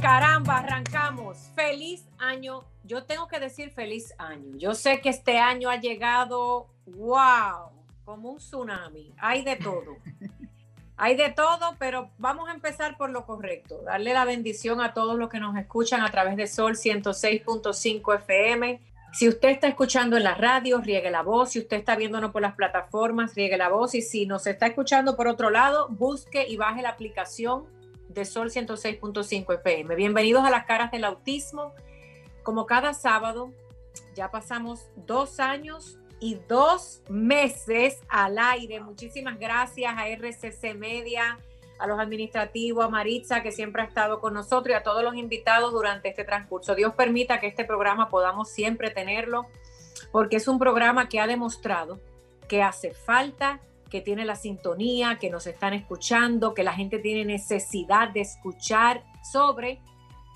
Caramba, arrancamos. Feliz año. Yo tengo que decir feliz año. Yo sé que este año ha llegado, wow, como un tsunami. Hay de todo. Hay de todo, pero vamos a empezar por lo correcto. Darle la bendición a todos los que nos escuchan a través de Sol 106.5 FM. Si usted está escuchando en la radio, riegue la voz. Si usted está viéndonos por las plataformas, riegue la voz. Y si nos está escuchando por otro lado, busque y baje la aplicación de Sol 106.5 FM. Bienvenidos a las caras del autismo. Como cada sábado, ya pasamos dos años y dos meses al aire. Muchísimas gracias a RCC Media, a los administrativos, a Maritza, que siempre ha estado con nosotros, y a todos los invitados durante este transcurso. Dios permita que este programa podamos siempre tenerlo, porque es un programa que ha demostrado que hace falta, que tiene la sintonía, que nos están escuchando, que la gente tiene necesidad de escuchar sobre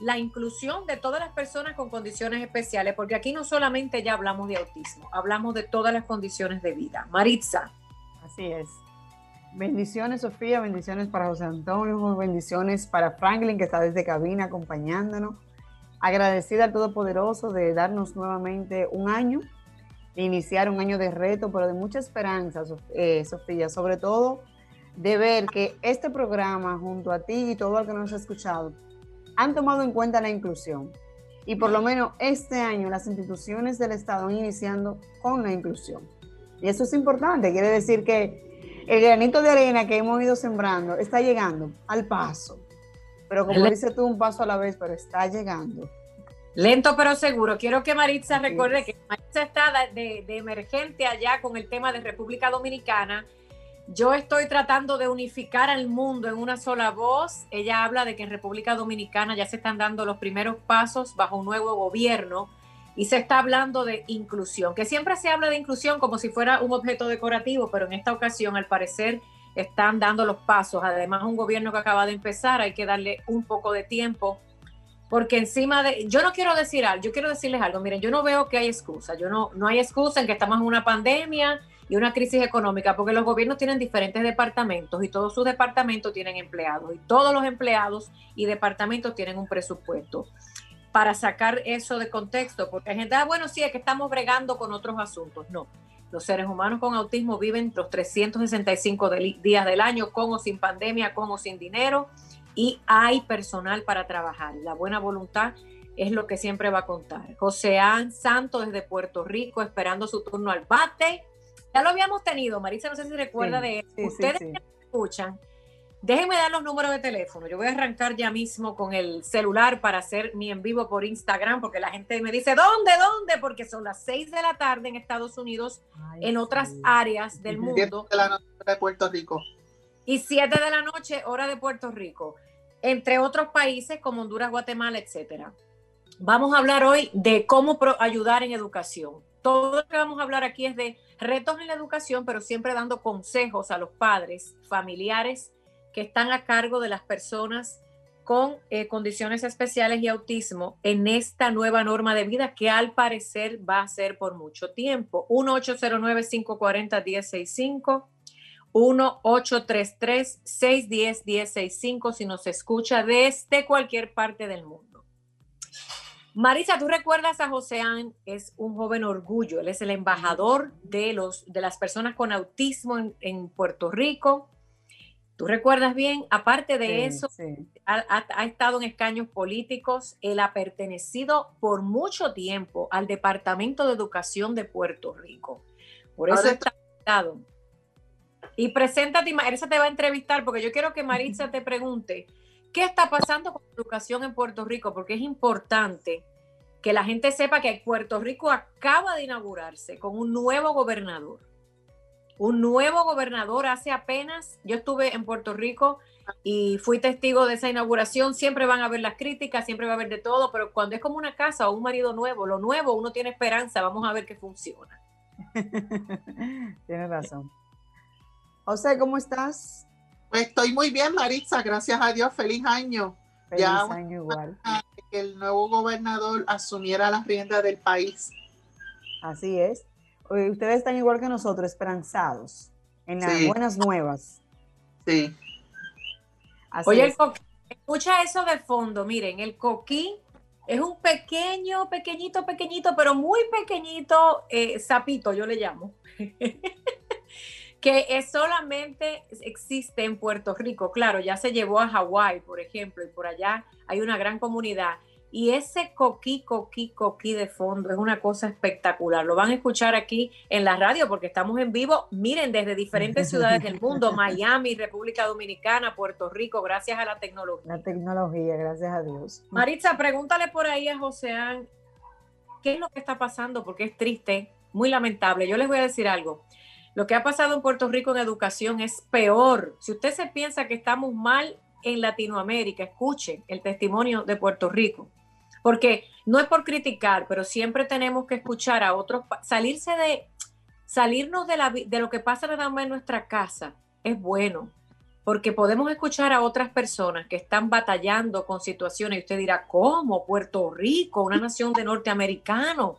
la inclusión de todas las personas con condiciones especiales, porque aquí no solamente ya hablamos de autismo, hablamos de todas las condiciones de vida. Maritza. Así es. Bendiciones, Sofía, bendiciones para José Antonio, bendiciones para Franklin, que está desde cabina acompañándonos. Agradecida al Todopoderoso de darnos nuevamente un año, iniciar un año de reto, pero de mucha esperanza, eh, Sofía, sobre todo de ver que este programa, junto a ti y todo el que nos ha escuchado, han tomado en cuenta la inclusión. Y por lo menos este año las instituciones del Estado han iniciando con la inclusión. Y eso es importante, quiere decir que el granito de arena que hemos ido sembrando está llegando al paso. Pero como dices tú, un paso a la vez, pero está llegando. Lento pero seguro. Quiero que Maritza recuerde que Maritza está de, de emergente allá con el tema de República Dominicana yo estoy tratando de unificar al mundo en una sola voz. Ella habla de que en República Dominicana ya se están dando los primeros pasos bajo un nuevo gobierno y se está hablando de inclusión, que siempre se habla de inclusión como si fuera un objeto decorativo, pero en esta ocasión al parecer están dando los pasos. Además, un gobierno que acaba de empezar, hay que darle un poco de tiempo, porque encima de, yo no quiero decir algo, yo quiero decirles algo, miren, yo no veo que hay excusa, yo no, no hay excusa en que estamos en una pandemia y una crisis económica, porque los gobiernos tienen diferentes departamentos y todos sus departamentos tienen empleados y todos los empleados y departamentos tienen un presupuesto para sacar eso de contexto, porque hay gente, ah, bueno, sí, es que estamos bregando con otros asuntos. No, los seres humanos con autismo viven los 365 días del año, con o sin pandemia, con o sin dinero, y hay personal para trabajar. La buena voluntad es lo que siempre va a contar. Joséán Santo desde Puerto Rico, esperando su turno al bate. Ya lo habíamos tenido, Marisa, no sé si recuerda de eso. Ustedes que escuchan, déjenme dar los números de teléfono. Yo voy a arrancar ya mismo con el celular para hacer mi en vivo por Instagram, porque la gente me dice, ¿dónde, dónde? Porque son las 6 de la tarde en Estados Unidos, en otras áreas del mundo. de la noche de Puerto Rico. Y 7 de la noche, hora de Puerto Rico, entre otros países como Honduras, Guatemala, etcétera. Vamos a hablar hoy de cómo ayudar en educación. Todo lo que vamos a hablar aquí es de retos en la educación, pero siempre dando consejos a los padres, familiares que están a cargo de las personas con eh, condiciones especiales y autismo en esta nueva norma de vida que al parecer va a ser por mucho tiempo. 1-809-540-1065, 1-833-610-1065 si nos escucha desde cualquier parte del mundo. Marisa, ¿tú recuerdas a Joséán? Es un joven orgullo. Él es el embajador de, los, de las personas con autismo en, Puerto Rico. ¿Tú recuerdas bien? Aparte de eso, Ha, estado en escaños políticos. Él ha pertenecido por mucho tiempo al Departamento de Educación de Puerto Rico. Por eso está invitado. Y preséntate, Marisa te va a entrevistar porque yo quiero que Maritza te pregunte ¿Qué está pasando con la educación en Puerto Rico? Porque es importante que la gente sepa que Puerto Rico acaba de inaugurarse con un nuevo gobernador. Un nuevo gobernador hace apenas, yo estuve en Puerto Rico y fui testigo de esa inauguración. Siempre van a haber las críticas, siempre va a haber de todo, pero cuando es como una casa o un marido nuevo, lo nuevo, uno tiene esperanza, vamos a ver que funciona. Tienes razón. José, ¿cómo estás? Pues estoy muy bien, Maritza, gracias a Dios, feliz año. Feliz año igual. Que el nuevo gobernador asumiera la rienda del país. Así es. Ustedes están igual que nosotros, esperanzados en las buenas nuevas. Sí. Oye, el coquí, escucha eso de fondo, miren, el coquí es un pequeño, pequeñito, pequeñito, pero muy pequeñito eh, sapito, yo le llamo, que es solamente existe en Puerto Rico. Claro, ya se llevó a Hawái, por ejemplo, y por allá hay una gran comunidad y ese coquí, coquí, coquí de fondo es una cosa espectacular. Lo van a escuchar aquí en la radio porque estamos en vivo. Miren, desde diferentes ciudades del mundo, Miami, República Dominicana, Puerto Rico, gracias a la tecnología. La tecnología, gracias a Dios. Maritza, pregúntale por ahí a Joseán qué es lo que está pasando porque es triste, muy lamentable. Yo les voy a decir algo. Lo que ha pasado en Puerto Rico en educación es peor. Si usted se piensa que estamos mal en Latinoamérica, escuchen el testimonio de Puerto Rico porque no es por criticar, pero siempre tenemos que escuchar a otros, salirse de, salirnos de, la, de lo que pasa nada más en nuestra casa es bueno, porque podemos escuchar a otras personas que están batallando con situaciones y usted dirá, ¿cómo? Puerto Rico, una nación de norteamericanos.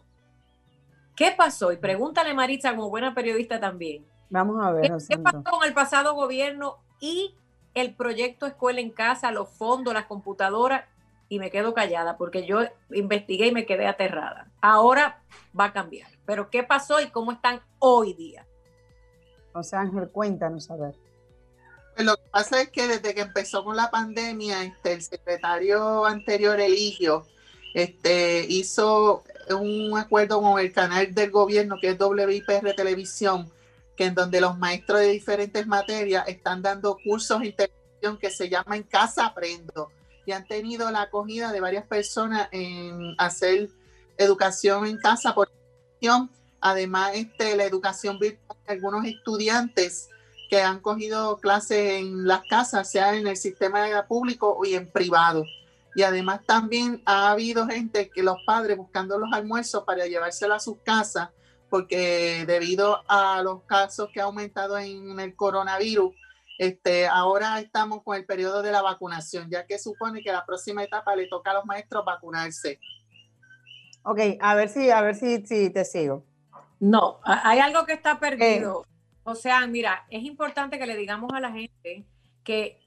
¿Qué pasó? Y pregúntale, Maritza, como buena periodista también. Vamos a ver. ¿Qué, pasó con el pasado gobierno y el proyecto Escuela en Casa, los fondos, las computadoras? y me quedo callada porque yo investigué y me quedé aterrada. Ahora va a cambiar. Pero ¿qué pasó y cómo están hoy día? O sea, Ángel, cuéntanos a ver. Pues lo que pasa es que desde que empezó con la pandemia, este, el secretario anterior, Eligio, este, hizo un acuerdo con el canal del gobierno que es WIPR Televisión, que en donde los maestros de diferentes materias están dando cursos de televisión que se llaman Casa Aprendo y han tenido la acogida de varias personas en hacer educación en casa por además este, la educación virtual de algunos estudiantes que han cogido clases en las casas, sea en el sistema público y en privado. Y además también ha habido gente que los padres buscando los almuerzos para llevárselo a sus casas, porque debido a los casos que ha aumentado en el coronavirus, este, ahora estamos con el periodo de la vacunación, ya que supone que la próxima etapa le toca a los maestros vacunarse. Ok, a ver si, a ver si, si te sigo. No, hay algo que está perdido. o sea, mira, es importante que le digamos a la gente que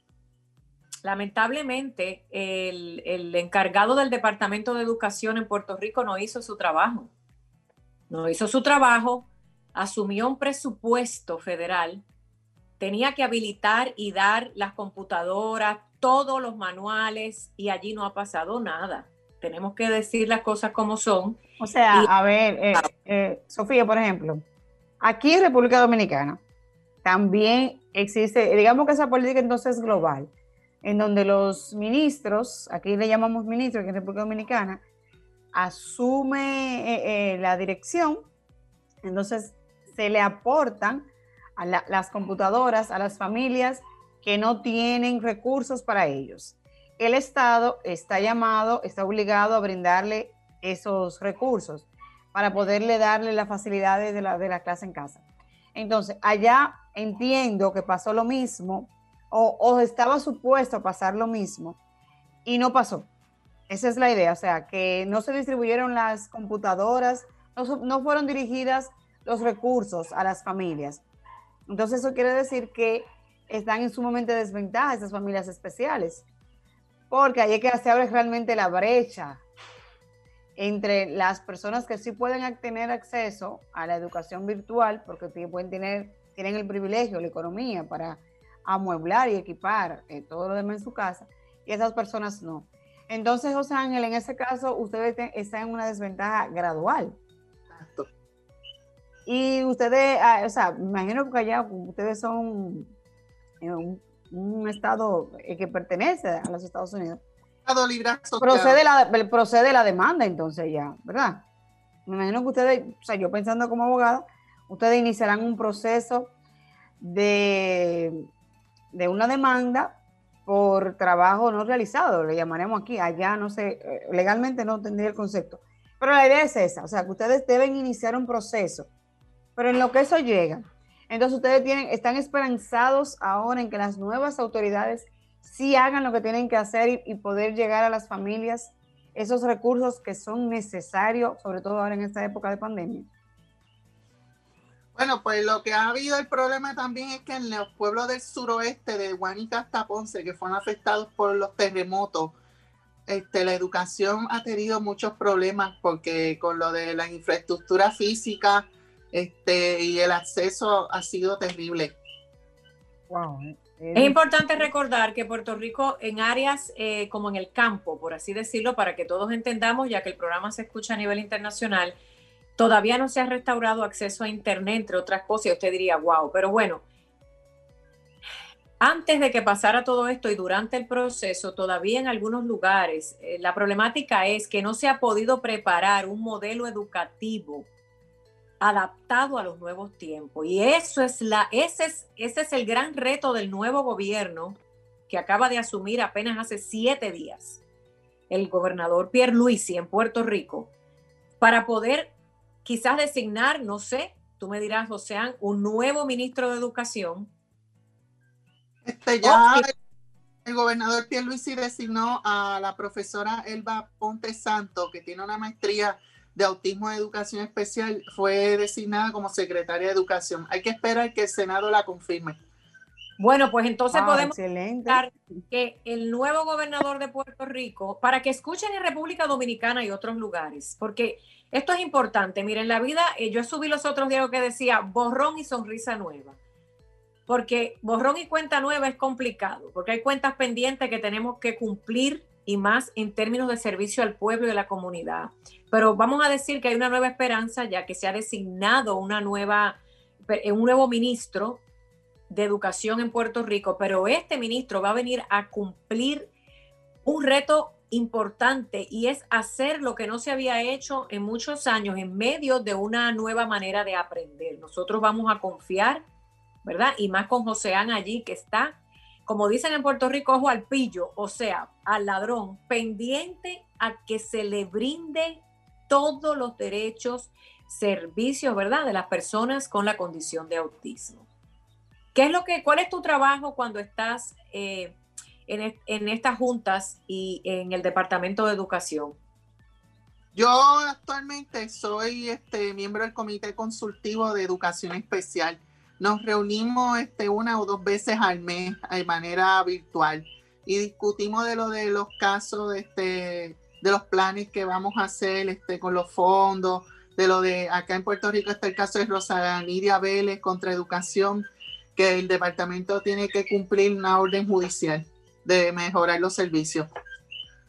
lamentablemente el, el, encargado del Departamento de Educación en Puerto Rico no hizo su trabajo. No hizo su trabajo, asumió un presupuesto federal tenía que habilitar y dar las computadoras, todos los manuales y allí no ha pasado nada. Tenemos que decir las cosas como son. O sea, a ver, eh, eh, Sofía, por ejemplo, aquí en República Dominicana también existe, digamos que esa política entonces es global, en donde los ministros, aquí le llamamos ministros aquí en República Dominicana, asume eh, la dirección, entonces se le aportan a las computadoras, a las familias que no tienen recursos para ellos. El Estado está llamado, está obligado a brindarle esos recursos para poderle darle las facilidades de la, de la clase en casa. Entonces, allá entiendo que pasó lo mismo o, estaba supuesto a pasar lo mismo y no pasó. Esa es la idea, o sea, que no se distribuyeron las computadoras, no, no fueron dirigidas los recursos a las familias. Entonces eso quiere decir que están en sumamente desventaja esas familias especiales, porque ahí es que se abre realmente la brecha entre las personas que sí pueden tener acceso a la educación virtual, porque pueden tener, tienen el privilegio, la economía para amueblar y equipar eh, todo lo demás en su casa, y esas personas no. Entonces, José Ángel, en ese caso, ustedes están en una desventaja gradual. Y ustedes, ah, o sea, imagino que allá ustedes son eh, un, estado eh, que pertenece a los Estados Unidos. Procede la, procede la demanda entonces ya, ¿verdad? Me imagino que ustedes, o sea, yo pensando como abogada, ustedes iniciarán un proceso de, de una demanda por trabajo no realizado, le llamaremos aquí, allá no sé, eh, legalmente no tendría el concepto. Pero la idea es esa, o sea, que ustedes deben iniciar un proceso, pero en lo que eso llega, entonces ustedes tienen, están esperanzados ahora en que las nuevas autoridades sí hagan lo que tienen que hacer y, poder llegar a las familias esos recursos que son necesarios, sobre todo ahora en esta época de pandemia. Bueno, pues lo que ha habido el problema también es que en los pueblos del suroeste, de Guanica hasta Ponce, que fueron afectados por los terremotos, este, la educación ha tenido muchos problemas porque con lo de la infraestructura física este, y el acceso ha sido terrible. Wow. Eh, es importante recordar que Puerto Rico en áreas eh, como en el campo, por así decirlo, para que todos entendamos, ya que el programa se escucha a nivel internacional, todavía no se ha restaurado acceso a Internet, entre otras cosas, y usted diría, wow, pero bueno, antes de que pasara todo esto y durante el proceso, todavía en algunos lugares, eh, la problemática es que no se ha podido preparar un modelo educativo adaptado a los nuevos tiempos. Y eso es la, ese es, ese es el gran reto del nuevo gobierno que acaba de asumir apenas hace siete días el gobernador Pierre Luisi en Puerto Rico, para poder quizás designar, no sé, tú me dirás, Josean, un nuevo ministro de Educación. Este ya el gobernador Pierre Luisi designó a la profesora Elba Ponte Santo, que tiene una maestría de Autismo de Educación Especial fue designada como secretaria de Educación. Hay que esperar que el Senado la confirme. Bueno, pues entonces ah, podemos excelente. que el nuevo gobernador de Puerto Rico, para que escuchen en República Dominicana y otros lugares, porque esto es importante. Miren, la vida, eh, yo subí los otros días que decía borrón y sonrisa nueva. Porque borrón y cuenta nueva es complicado, porque hay cuentas pendientes que tenemos que cumplir y más en términos de servicio al pueblo y a la comunidad. Pero vamos a decir que hay una nueva esperanza ya que se ha designado una nueva, eh, un nuevo ministro de educación en Puerto Rico, pero este ministro va a venir a cumplir un reto importante y es hacer lo que no se había hecho en muchos años en medio de una nueva manera de aprender. Nosotros vamos a confiar, ¿verdad? Y más con Joseán allí que está como dicen en Puerto Rico, ojo al pillo, o sea, al ladrón, pendiente a que se le brinde todos los derechos, servicios, ¿verdad?, de las personas con la condición de autismo. ¿Qué es lo que, cuál es tu trabajo cuando estás eh, en, estas juntas y en el Departamento de Educación? Yo actualmente soy este, miembro del Comité Consultivo de Educación Especial nos reunimos este, una o dos veces al mes de manera virtual y discutimos de lo de los casos, este, de los planes que vamos a hacer este, con los fondos, de lo de acá en Puerto Rico está el caso de Rosa Nidia Vélez contra educación, que el departamento tiene que cumplir una orden judicial de mejorar los servicios.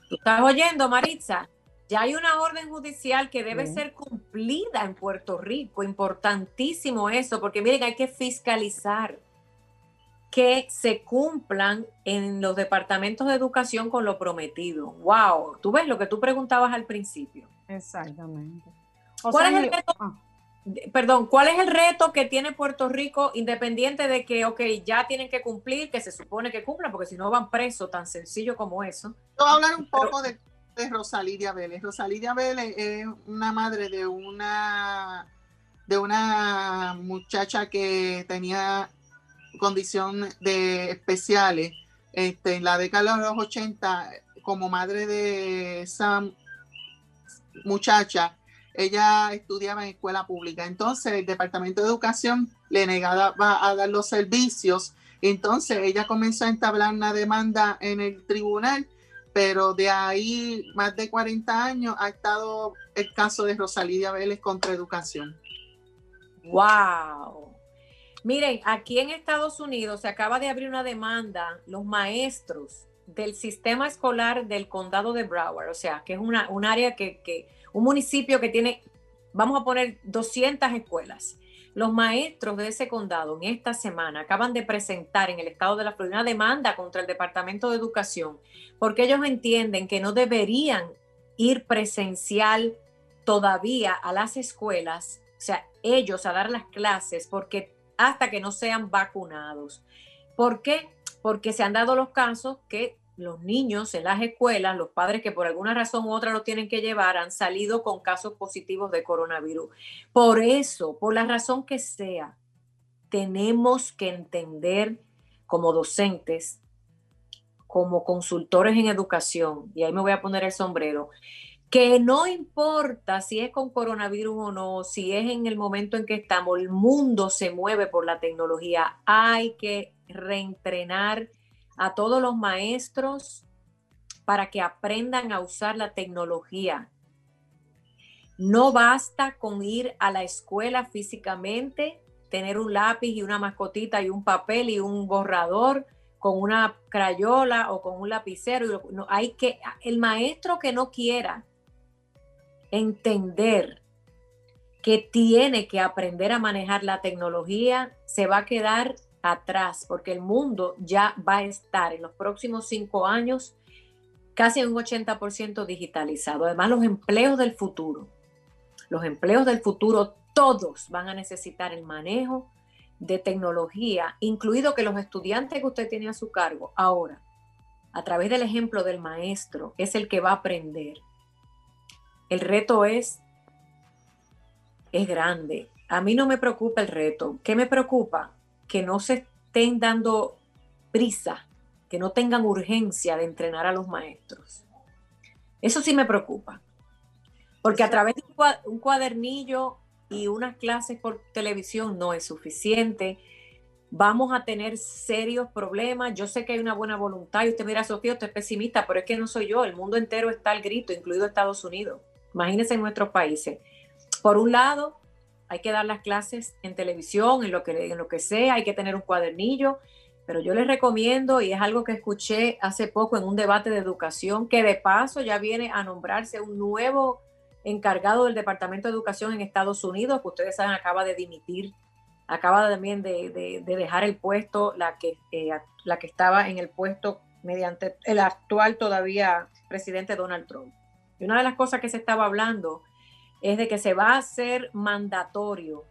¿Tú estás oyendo, Maritza? Ya hay una orden judicial que debe ser cumplida en Puerto Rico. Importantísimo eso, porque miren, hay que fiscalizar que se cumplan en los departamentos de educación con lo prometido. Wow, tú ves lo que tú preguntabas al principio. Exactamente. ¿Cuál es el reto? Ah. Perdón, ¿cuál es el reto que tiene Puerto Rico independiente de que, ok, ya tienen que cumplir, que se supone que cumplan, porque si no van presos, tan sencillo como eso? Voy a hablar un poco de de Rosalidia Vélez. Rosalidia Vélez es una madre de una de una muchacha que tenía condición de especiales este, en la década de los 80 como madre de esa muchacha ella estudiaba en escuela pública entonces el departamento de educación le negaba a dar los servicios entonces ella comenzó a entablar una demanda en el tribunal pero de ahí más de 40 años ha estado el caso de Rosalía Vélez contra educación. ¡Wow! Miren, aquí en Estados Unidos se acaba de abrir una demanda, los maestros del sistema escolar del condado de Broward, o sea, que es una, un área que, que, un municipio que tiene, vamos a poner 200 escuelas. Los maestros de ese condado en esta semana acaban de presentar en el estado de la Florida una demanda contra el Departamento de Educación porque ellos entienden que no deberían ir presencial todavía a las escuelas, o sea, ellos a dar las clases porque hasta que no sean vacunados. ¿Por qué? porque se han dado los casos que los niños en las escuelas, los padres que por alguna razón u otra lo tienen que llevar, han salido con casos positivos de coronavirus. Por eso, por la razón que sea, tenemos que entender como docentes, como consultores en educación, y ahí me voy a poner el sombrero, que no importa si es con coronavirus o no, si es en el momento en que estamos, el mundo se mueve por la tecnología, hay que reentrenar a todos los maestros para que aprendan a usar la tecnología. No basta con ir a la escuela físicamente, tener un lápiz y una mascotita y un papel y un borrador con una crayola o con un lapicero. Hay que, el maestro que no quiera entender que tiene que aprender a manejar la tecnología, se va a quedar atrás, porque el mundo ya va a estar en los próximos cinco años casi un 80% digitalizado. Además, los empleos del futuro, los empleos del futuro, todos van a necesitar el manejo de tecnología, incluido que los estudiantes que usted tiene a su cargo ahora, a través del ejemplo del maestro, es el que va a aprender. El reto es, es grande. A mí no me preocupa el reto. ¿Qué me preocupa? Que no se estén dando prisa, que no tengan urgencia de entrenar a los maestros. Eso sí me preocupa, porque a través de un cuadernillo y unas clases por televisión no es suficiente. Vamos a tener serios problemas. Yo sé que hay una buena voluntad y usted mira, Sofía, usted es pesimista, pero es que no soy yo. El mundo entero está al grito, incluido Estados Unidos. Imagínense en nuestros países. Por un lado, hay que dar las clases en televisión, en lo que, en lo que sea, hay que tener un cuadernillo, pero yo les recomiendo, y es algo que escuché hace poco en un debate de educación, que de paso ya viene a nombrarse un nuevo encargado del Departamento de Educación en Estados Unidos, que ustedes saben acaba de dimitir, acaba también de, dejar el puesto, la que, eh, la que estaba en el puesto mediante el actual todavía presidente Donald Trump. Y una de las cosas que se estaba hablando es de que se va a hacer mandatorio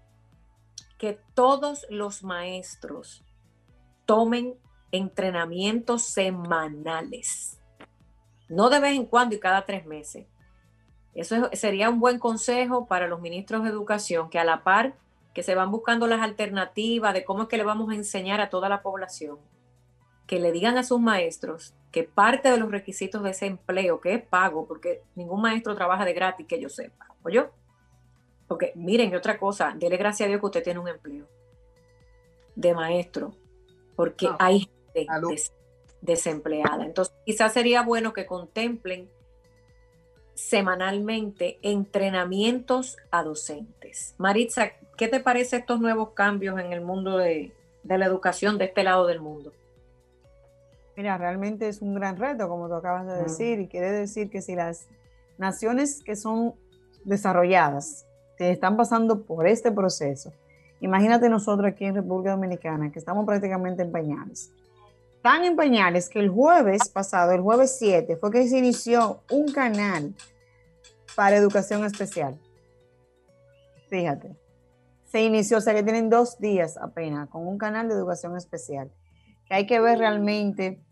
que todos los maestros tomen entrenamientos semanales, no de vez en cuando y cada tres meses. Eso sería un buen consejo para los ministros de educación, que a la par que se van buscando las alternativas de cómo es que le vamos a enseñar a toda la población, que le digan a sus maestros que parte de los requisitos de ese empleo, que es pago, porque ningún maestro trabaja de gratis, que yo sepa, yo? Porque miren, otra cosa, dele gracias a Dios que usted tiene un empleo de maestro, porque ah, hay gente desempleada. Entonces, quizás sería bueno que contemplen semanalmente entrenamientos a docentes. Maritza, ¿qué te parece estos nuevos cambios en el mundo de, de la educación de este lado del mundo? Mira, realmente es un gran reto, como tú acabas de decir, y quiere decir que si las naciones que son desarrolladas que están pasando por este proceso, imagínate nosotros aquí en República Dominicana, que estamos prácticamente en pañales. Tan en pañales que el jueves pasado, el jueves 7, fue que se inició un canal para educación especial. Fíjate, se inició, o sea que tienen dos días apenas con un canal de educación especial. Que hay que ver realmente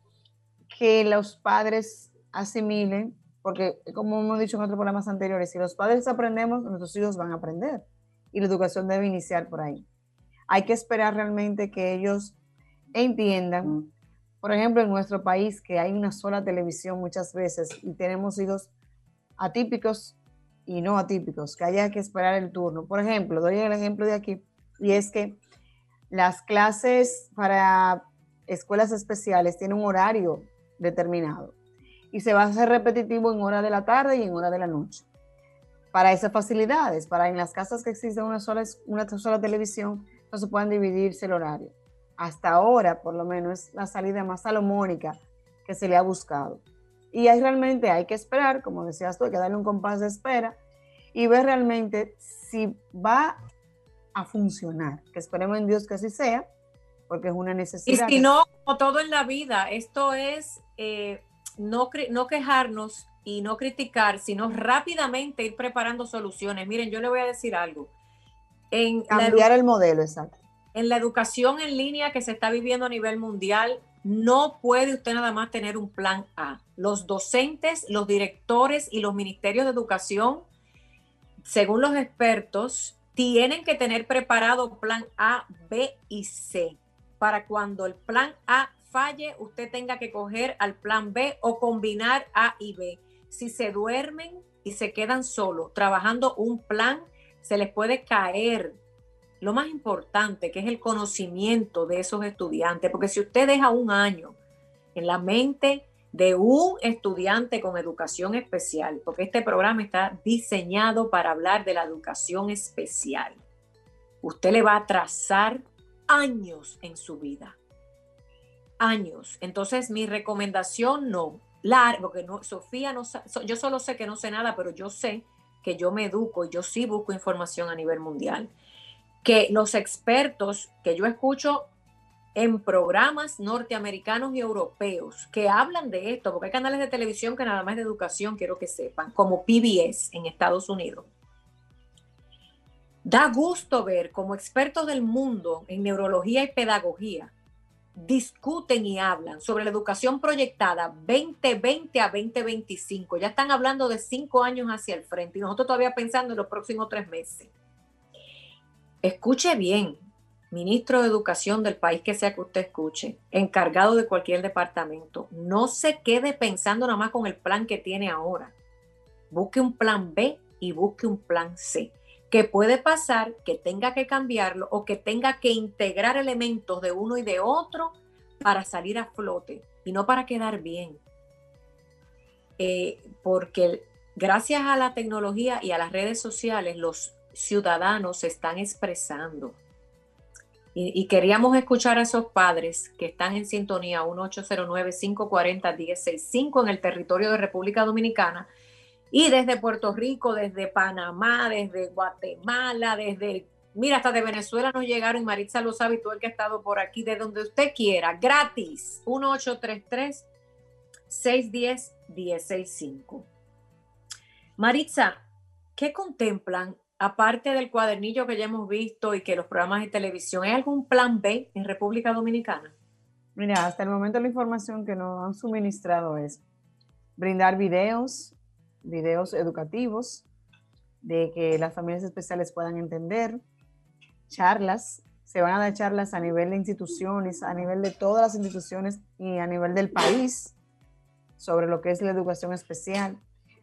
que los padres asimilen porque como hemos dicho en otros programas anteriores, si los padres aprendemos, nuestros hijos van a aprender y la educación debe iniciar por ahí. Hay que esperar realmente que ellos entiendan, por ejemplo, en nuestro país, que hay una sola televisión muchas veces y tenemos hijos atípicos y no atípicos, que haya que esperar el turno. Por ejemplo, doy el ejemplo de aquí, y es que las clases para escuelas especiales tienen un horario determinado y se va a hacer repetitivo en hora de la tarde y en hora de la noche. Para esas facilidades, para en las casas que existe una sola, una sola televisión, no se pueden dividirse el horario. Hasta ahora, por lo menos, es la salida más salomónica que se le ha buscado. Y ahí realmente hay que esperar, como decías tú, hay que darle un compás de espera y ver realmente si va a funcionar. Que esperemos en Dios que así sea, porque es una necesidad. Y si no, como todo en la vida, esto es eh, no, no quejarnos y no criticar, sino rápidamente ir preparando soluciones. Miren, yo le voy a decir algo. En Cambiar el modelo, exacto. En la educación en línea que se está viviendo a nivel mundial, No puede usted nada más tener un plan A. Los docentes, los directores y los ministerios de educación, según los expertos, tienen que tener preparado plan A, B y C para cuando el plan A falle, usted tenga que coger al plan B o combinar A y B. Si se duermen y se quedan solos trabajando un plan, se les puede caer lo más importante, que es el conocimiento de esos estudiantes, porque si usted deja un año en la mente de un estudiante con educación especial, porque este programa está diseñado para hablar de la educación especial, usted le va a trazar años en su vida. Años. Entonces, mi recomendación no, largo, porque no, Sofía no yo solo sé que no sé nada, pero yo sé que yo me educo y yo sí busco información a nivel mundial que los expertos que yo escucho en programas norteamericanos y europeos que hablan de esto, porque hay canales de televisión que nada más de educación, quiero que sepan, como PBS en Estados Unidos. Da gusto ver cómo expertos del mundo en neurología y pedagogía discuten y hablan sobre la educación proyectada 2020 a 2025. Ya están hablando de cinco años hacia el frente y nosotros todavía pensando en los próximos tres meses. Escuche bien, ministro de Educación del país que sea que usted escuche, encargado de cualquier departamento, no se quede pensando nada más con el plan que tiene ahora. Busque un plan B y busque un plan C, que puede pasar que tenga que cambiarlo o que tenga que integrar elementos de uno y de otro para salir a flote y no para quedar bien. Eh, porque gracias a la tecnología y a las redes sociales, los ciudadanos se están expresando. Y, queríamos escuchar a esos padres que están en sintonía 1809-540-1065 en el territorio de República Dominicana y desde Puerto Rico, desde Panamá, desde Guatemala, desde, mira, hasta de Venezuela nos llegaron Maritza lo sabe y todo el que ha estado por aquí, de donde usted quiera, gratis, 1833 610 1065. Maritza, ¿qué contemplan aparte del cuadernillo que ya hemos visto y que los programas de televisión, ¿hay algún plan B en República Dominicana? Mira, hasta el momento la información que nos han suministrado es brindar videos, videos educativos, de que las familias especiales puedan entender, charlas, se van a dar charlas a nivel de instituciones, a nivel de todas las instituciones y a nivel del país sobre lo que es la educación especial.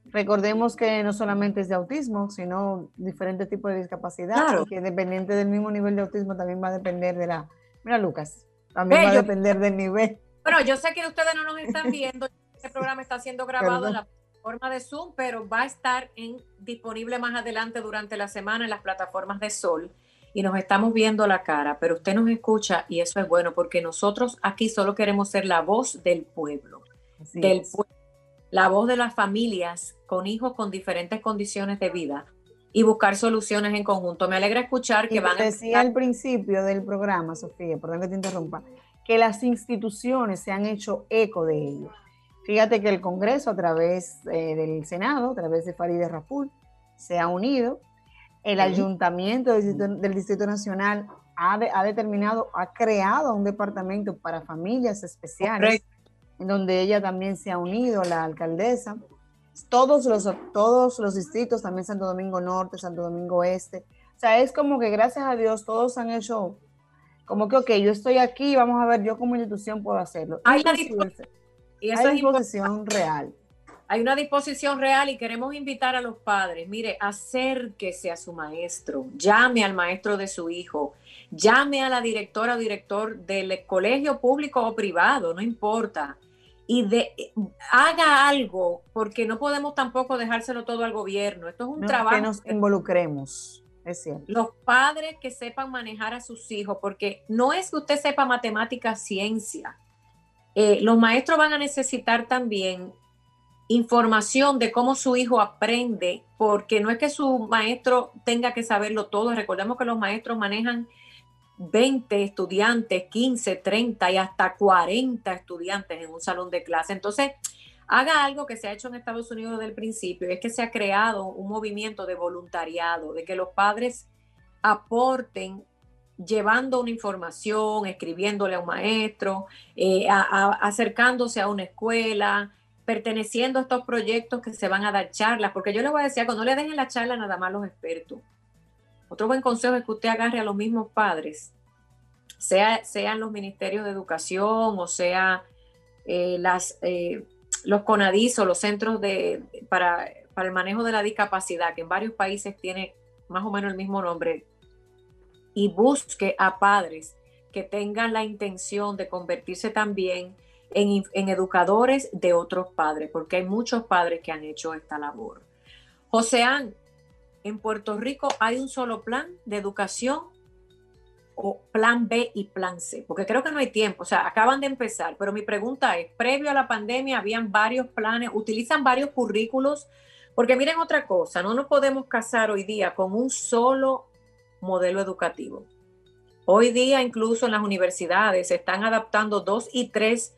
Recordemos que no solamente es de autismo, sino diferentes tipos de discapacidad, que dependiente del mismo nivel de autismo también va a depender de la... Mira, Lucas, también va a depender del nivel. Bueno, yo sé que ustedes no nos están viendo, este programa está siendo grabado en la plataforma de Zoom, pero va a estar en, disponible más adelante durante la semana en las plataformas de Sol y nos estamos viendo la cara, pero usted nos escucha y eso es bueno porque nosotros aquí solo queremos ser la voz del pueblo, del pueblo la voz de las familias con hijos con diferentes condiciones de vida y buscar soluciones en conjunto. Me alegra escuchar que van a... Decía al principio del programa, Sofía, perdón que te interrumpa, que las instituciones se han hecho eco de ello. Fíjate que el Congreso a través eh, del Senado, a través de Farideh Raful, se ha unido. El ayuntamiento del Distrito, Nacional ha, ha, determinado, ha creado un departamento para familias especiales en donde ella también se ha unido, la alcaldesa. Todos los, todos los distritos, también Santo Domingo Norte, Santo Domingo Este. O sea, es como que gracias a Dios todos han hecho, como que, ok, yo estoy aquí, vamos a ver, yo como institución puedo hacerlo. Hay una disposición real. Hay una disposición real y queremos invitar a los padres, mire, acérquese a su maestro, llame al maestro de su hijo, llame a la directora o director del colegio público o privado, no importa y de, haga algo, porque no podemos tampoco dejárselo todo al gobierno. Esto es un trabajo. Que nos involucremos, es cierto. Los padres que sepan manejar a sus hijos, porque no es que usted sepa matemática, ciencia. Eh, los maestros van a necesitar también información de cómo su hijo aprende, porque no es que su maestro tenga que saberlo todo. Recordemos que los maestros manejan 20 estudiantes, 15, 30 y hasta 40 estudiantes en un salón de clase. Entonces, haga algo que se ha hecho en Estados Unidos desde el principio, es que se ha creado un movimiento de voluntariado, de que los padres aporten llevando una información, escribiéndole a un maestro, eh, acercándose a una escuela, perteneciendo a estos proyectos que se van a dar charlas, porque yo le voy a decir no le dejen la charla nada más los expertos. Otro buen consejo es que usted agarre a los mismos padres, sea, sean los ministerios de educación o sea eh, eh, los CONADIS o los centros de, para, para el manejo de la discapacidad, que en varios países tiene más o menos el mismo nombre, y busque a padres que tengan la intención de convertirse también en, educadores de otros padres, porque hay muchos padres que han hecho esta labor. Joseán, en Puerto Rico hay un solo plan de educación o plan B y plan C, porque creo que no hay tiempo, o sea, acaban de empezar, pero mi pregunta es, previo a la pandemia habían varios planes, utilizan varios currículos, porque miren otra cosa, no nos podemos casar hoy día con un solo modelo educativo. Hoy día incluso en las universidades se están adaptando dos y tres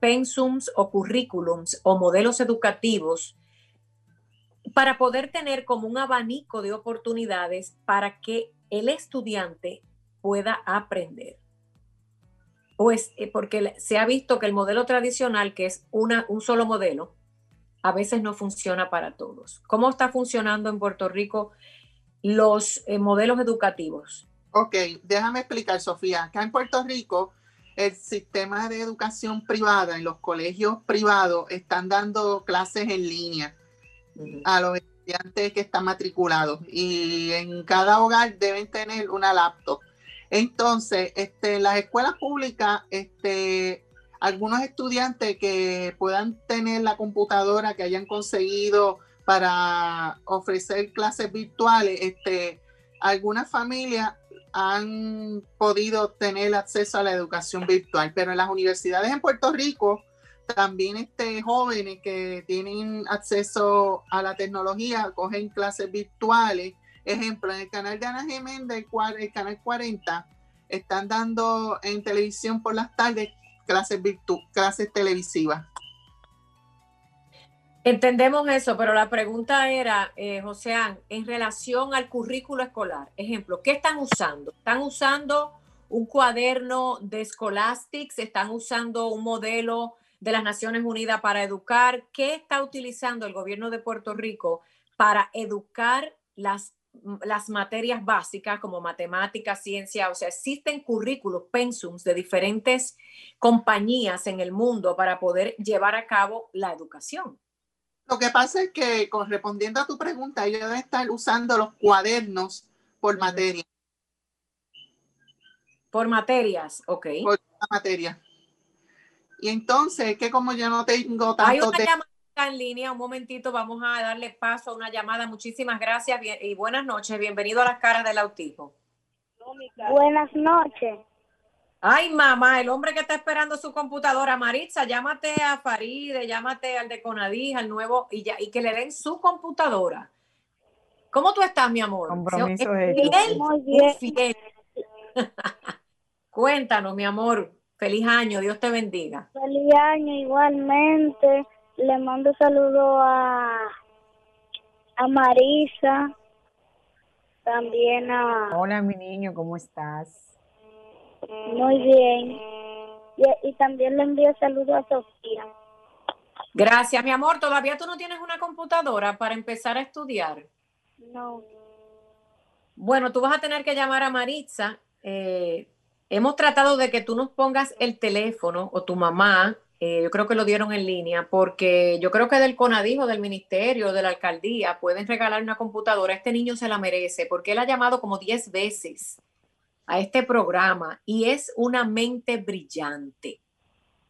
pensums o currículums o modelos educativos para poder tener como un abanico de oportunidades para que el estudiante pueda aprender. Pues porque se ha visto que el modelo tradicional, que es una, un solo modelo, a veces no funciona para todos. ¿Cómo está funcionando en Puerto Rico los eh, modelos educativos. Ok, déjame explicar, Sofía. Acá en Puerto Rico, el sistema de educación privada en los colegios privados están dando clases en línea a los estudiantes que están matriculados y en cada hogar deben tener una laptop. Entonces, este, las escuelas públicas, este, algunos estudiantes que puedan tener la computadora que hayan conseguido para ofrecer clases virtuales. Este, algunas familias han podido tener acceso a la educación virtual, pero en las universidades en Puerto Rico también este, jóvenes que tienen acceso a la tecnología cogen clases virtuales. Ejemplo, en el canal de Ana Geméndez, el canal 40, están dando en televisión por las tardes clases, virtu clases televisivas. Entendemos eso, pero la pregunta era, eh, Joseán, en relación al currículo escolar. Ejemplo, ¿qué están usando? ¿Están usando un cuaderno de Scholastics? ¿Están usando un modelo de las Naciones Unidas para educar? ¿Qué está utilizando el gobierno de Puerto Rico para educar las, las materias básicas como matemáticas, ciencia? O sea, existen currículos, pensums de diferentes compañías en el mundo para poder llevar a cabo la educación. Lo que pasa es que, correspondiendo a tu pregunta, ellos deben estar usando los cuadernos por materia. Por materias, ok. Por materia. Y entonces, que como yo no tengo tanto... Hay una llamada en línea, un momentito, vamos a darle paso a una llamada. Muchísimas gracias y buenas noches. Bienvenido a las caras del autismo. Buenas noches. Ay, mamá, el hombre que está esperando su computadora, Maritza, llámate a Faride, llámate al de Conadís, al nuevo, y, ya, y que le den su computadora. ¿Cómo tú estás, mi amor? Compromiso Muy bien. Cuéntanos, mi amor. Feliz año, Dios te bendiga. Feliz año igualmente. Le mando saludo a, a Marisa, también a... Hola, mi niño, ¿cómo estás? Muy bien. Y, también le envío saludos a Sofía. Gracias, mi amor. ¿Todavía tú no tienes una computadora para empezar a estudiar? No. Bueno, tú vas a tener que llamar a Maritza. Eh, hemos tratado de que tú nos pongas el teléfono o tu mamá. Eh, yo creo que lo dieron en línea porque yo creo que del CONADIJO, del ministerio, de la alcaldía, pueden regalar una computadora. Este niño se la merece porque él ha llamado como 10 veces a este programa y es una mente brillante.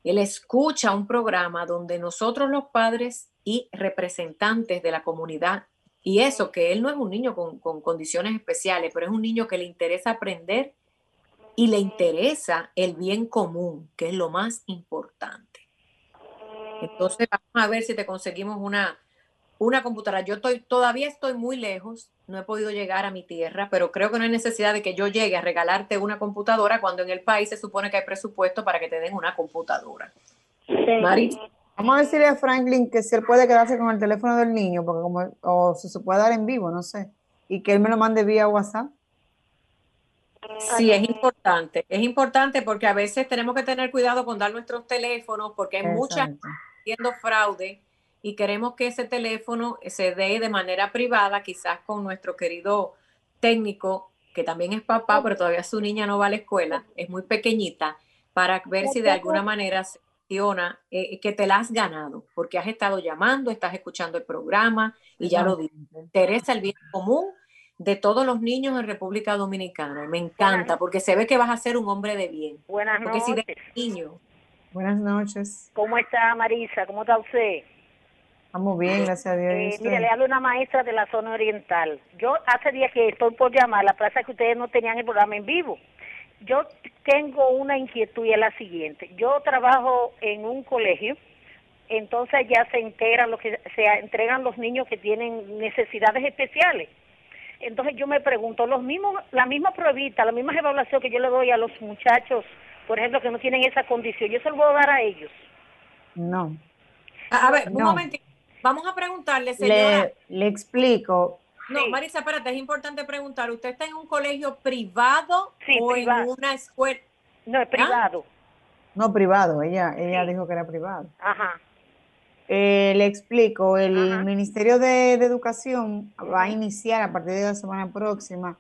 Él escucha un programa donde nosotros los padres y representantes de la comunidad, y eso que él no es un niño con, condiciones especiales, pero es un niño que le interesa aprender y le interesa el bien común, que es lo más importante. Entonces vamos a ver si te conseguimos una, una computadora. Yo estoy, todavía estoy muy lejos, no he podido llegar a mi tierra, pero creo que no hay necesidad de que yo llegue a regalarte una computadora cuando en el país se supone que hay presupuesto para que te den una computadora. Vamos a decirle a Franklin que si él puede quedarse con el teléfono del niño, porque como, o se puede dar en vivo, no sé, y que él me lo mande vía WhatsApp. Sí, es importante. Es importante porque a veces tenemos que tener cuidado con dar nuestros teléfonos porque hay muchas haciendo fraude y queremos que ese teléfono se dé de manera privada, quizás con nuestro querido técnico, que también es papá, pero todavía su niña no va a la escuela, es muy pequeñita, para ver si de alguna manera se funciona, eh, que te la has ganado, porque has estado llamando, estás escuchando el programa y ya lo digo, interesa el bien común de todos los niños en República Dominicana. Me encanta, porque se ve que vas a ser un hombre de bien. Buenas porque noches. Si niño, Buenas noches. ¿Cómo está Marisa? ¿Cómo está usted? Estamos bien, gracias a Dios. Eh, mire, le hablo una maestra de la zona oriental. Yo hace días que estoy por llamar, la plaza que ustedes no tenían el programa en vivo. Yo tengo una inquietud y es la siguiente. Yo trabajo en un colegio, entonces ya se enteran los que se entregan los niños que tienen necesidades especiales. Entonces yo me pregunto, los mismos, la misma pruebita, la misma evaluación que yo le doy a los muchachos, por ejemplo, que no tienen esa condición, yo se lo voy a dar a ellos. No. a, a ver, un No. momentito. Vamos a preguntarle, señora. Le, le explico. No, Sí. Marisa, espérate, es importante preguntar. ¿Usted está en un colegio privado Sí, o privado. en una escuela? No, es privado. No, privado. Ella, ella Sí. dijo que era privado. Ajá. Eh, le explico, el Ajá. Ministerio de, de Educación va a iniciar a partir de la semana próxima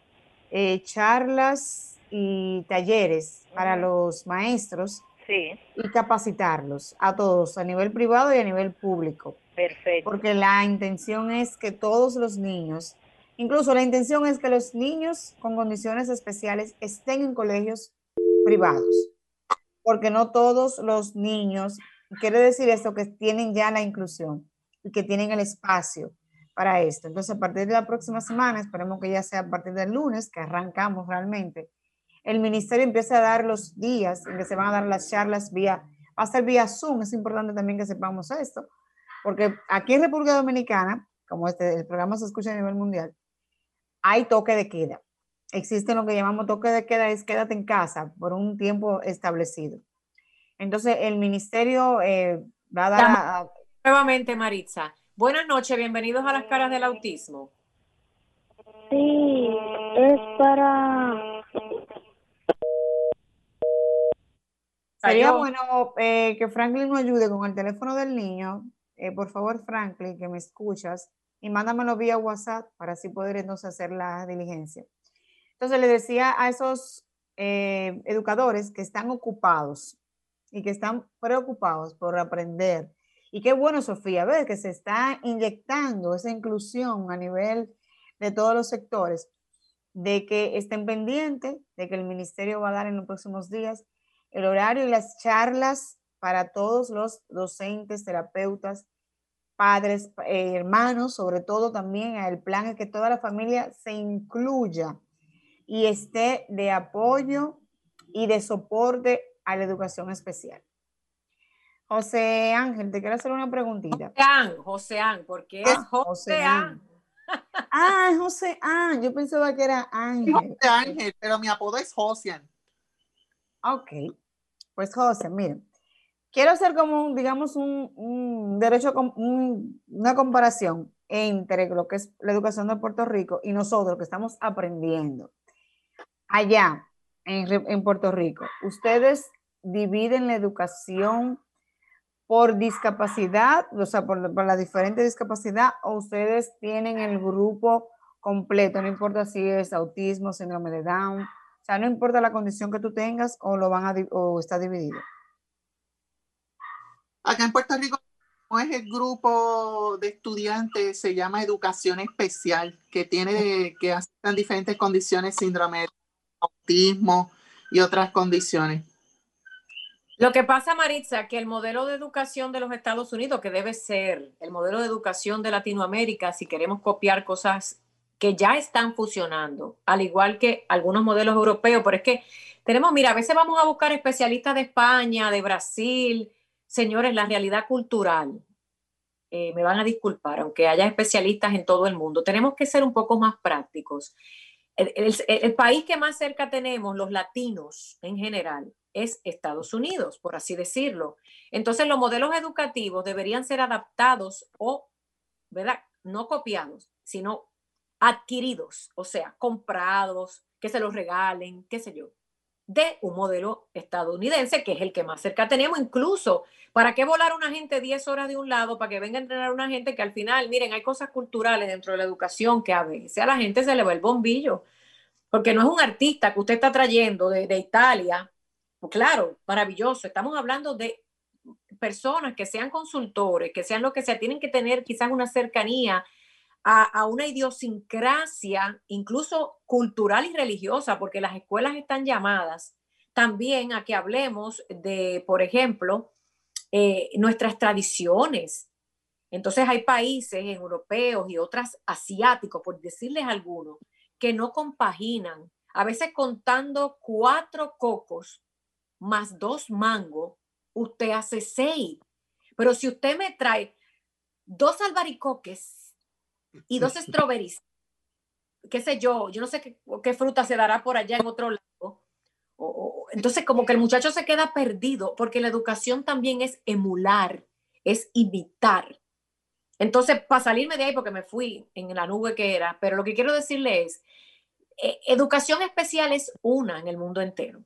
eh, charlas y talleres para los maestros Sí, y capacitarlos a todos, a nivel privado y a nivel público, perfecto. porque la intención es que todos los niños, incluso la intención es que los niños con condiciones especiales estén en colegios privados, porque no todos los niños, quiere decir esto, que tienen ya la inclusión y que tienen el espacio para esto. Entonces, a partir de la próxima semana, esperemos que ya sea a partir del lunes, que arrancamos realmente, el ministerio empieza a dar los días en que se van a dar las charlas vía, va a ser vía Zoom, es importante también que sepamos esto, porque aquí en República Dominicana, como este, el programa se escucha a nivel mundial, hay toque de queda. Existe lo que llamamos toque de queda, es quédate en casa por un tiempo establecido. Entonces, el ministerio eh, va a dar a- a- Nuevamente, Maritza. Buenas noches, bienvenidos a las caras del autismo. Sí, es para... Sería Cayó. bueno eh, que Franklin nos ayude con el teléfono del niño. Eh, por favor, Franklin, que me escuchas, y mándamelo vía WhatsApp para así poder entonces hacer la diligencia. Entonces le decía a esos eh, educadores que están ocupados y que están preocupados por aprender. Y qué bueno, Sofía, ver que se está inyectando esa inclusión a nivel de todos los sectores, de que estén pendientes, de que el ministerio va a dar en los próximos días el horario y las charlas para todos los docentes, terapeutas, padres, eh, hermanos, sobre todo también el plan es que toda la familia se incluya y esté de apoyo y de soporte a la educación especial. José Ángel, te quiero hacer una preguntita. Joseán, Joseán, porque es Ah, Joseán. Ah, es José Ángel, yo pensaba que era Ángel. José Ángel, pero mi apodo es Josian. Ok, pues José, miren, quiero hacer como, digamos, un, derecho, un- una comparación entre lo que es la educación de Puerto Rico y nosotros que estamos aprendiendo. Allá, en, en Puerto Rico, ¿ustedes dividen la educación por discapacidad, o sea, por, por la diferente discapacidad, o ustedes tienen el grupo completo, no importa si es autismo, síndrome de Down, sea, no importa la condición que tú tengas o lo van a o está dividido. Acá en Puerto Rico no es el grupo de estudiantes, se llama Educación Especial, que tiene que aceptan diferentes condiciones, síndrome de autismo y otras condiciones. Lo que pasa, Maritza, que el modelo de educación de los Estados Unidos, que debe ser el modelo de educación de Latinoamérica, si queremos copiar cosas que ya están funcionando, al igual que algunos modelos europeos, pero es que tenemos, mira, a veces vamos a buscar especialistas de España, de Brasil, señores, la realidad cultural, eh, me van a disculpar, aunque haya especialistas en todo el mundo, tenemos que ser un poco más prácticos. El, el- el país que más cerca tenemos, los latinos en general, es Estados Unidos, por así decirlo. Entonces, los modelos educativos deberían ser adaptados o, ¿verdad? No copiados, sino adquiridos, o sea, comprados, que se los regalen, qué sé yo, de un modelo estadounidense, que es el que más cerca tenemos. Incluso, ¿para qué volar una gente 10 horas de un lado para que venga a entrenar una gente que al final, miren, hay cosas culturales dentro de la educación que a veces a la gente se le va el bombillo? Porque no es un artista que usted está trayendo de, Italia. Claro, maravilloso. Estamos hablando de personas que sean consultores, que sean lo que sea, tienen que tener quizás una cercanía a, una idiosincrasia, incluso cultural y religiosa, porque las escuelas están llamadas también a que hablemos de, por ejemplo, eh, nuestras tradiciones. Entonces hay países europeos y otras asiáticos, por decirles algunos, que no compaginan. A veces contando cuatro cocos más dos mangos, usted hace seis. Pero si usted me trae dos albaricoques y dos strawberries, qué sé yo, yo no sé qué, fruta se dará por allá en otro lado. O, entonces, como que el muchacho se queda perdido, porque la educación también es emular, es imitar. Entonces, para salirme de ahí, porque me fui en la nube que era, pero lo que quiero decirle es, eh, educación especial es una en el mundo entero.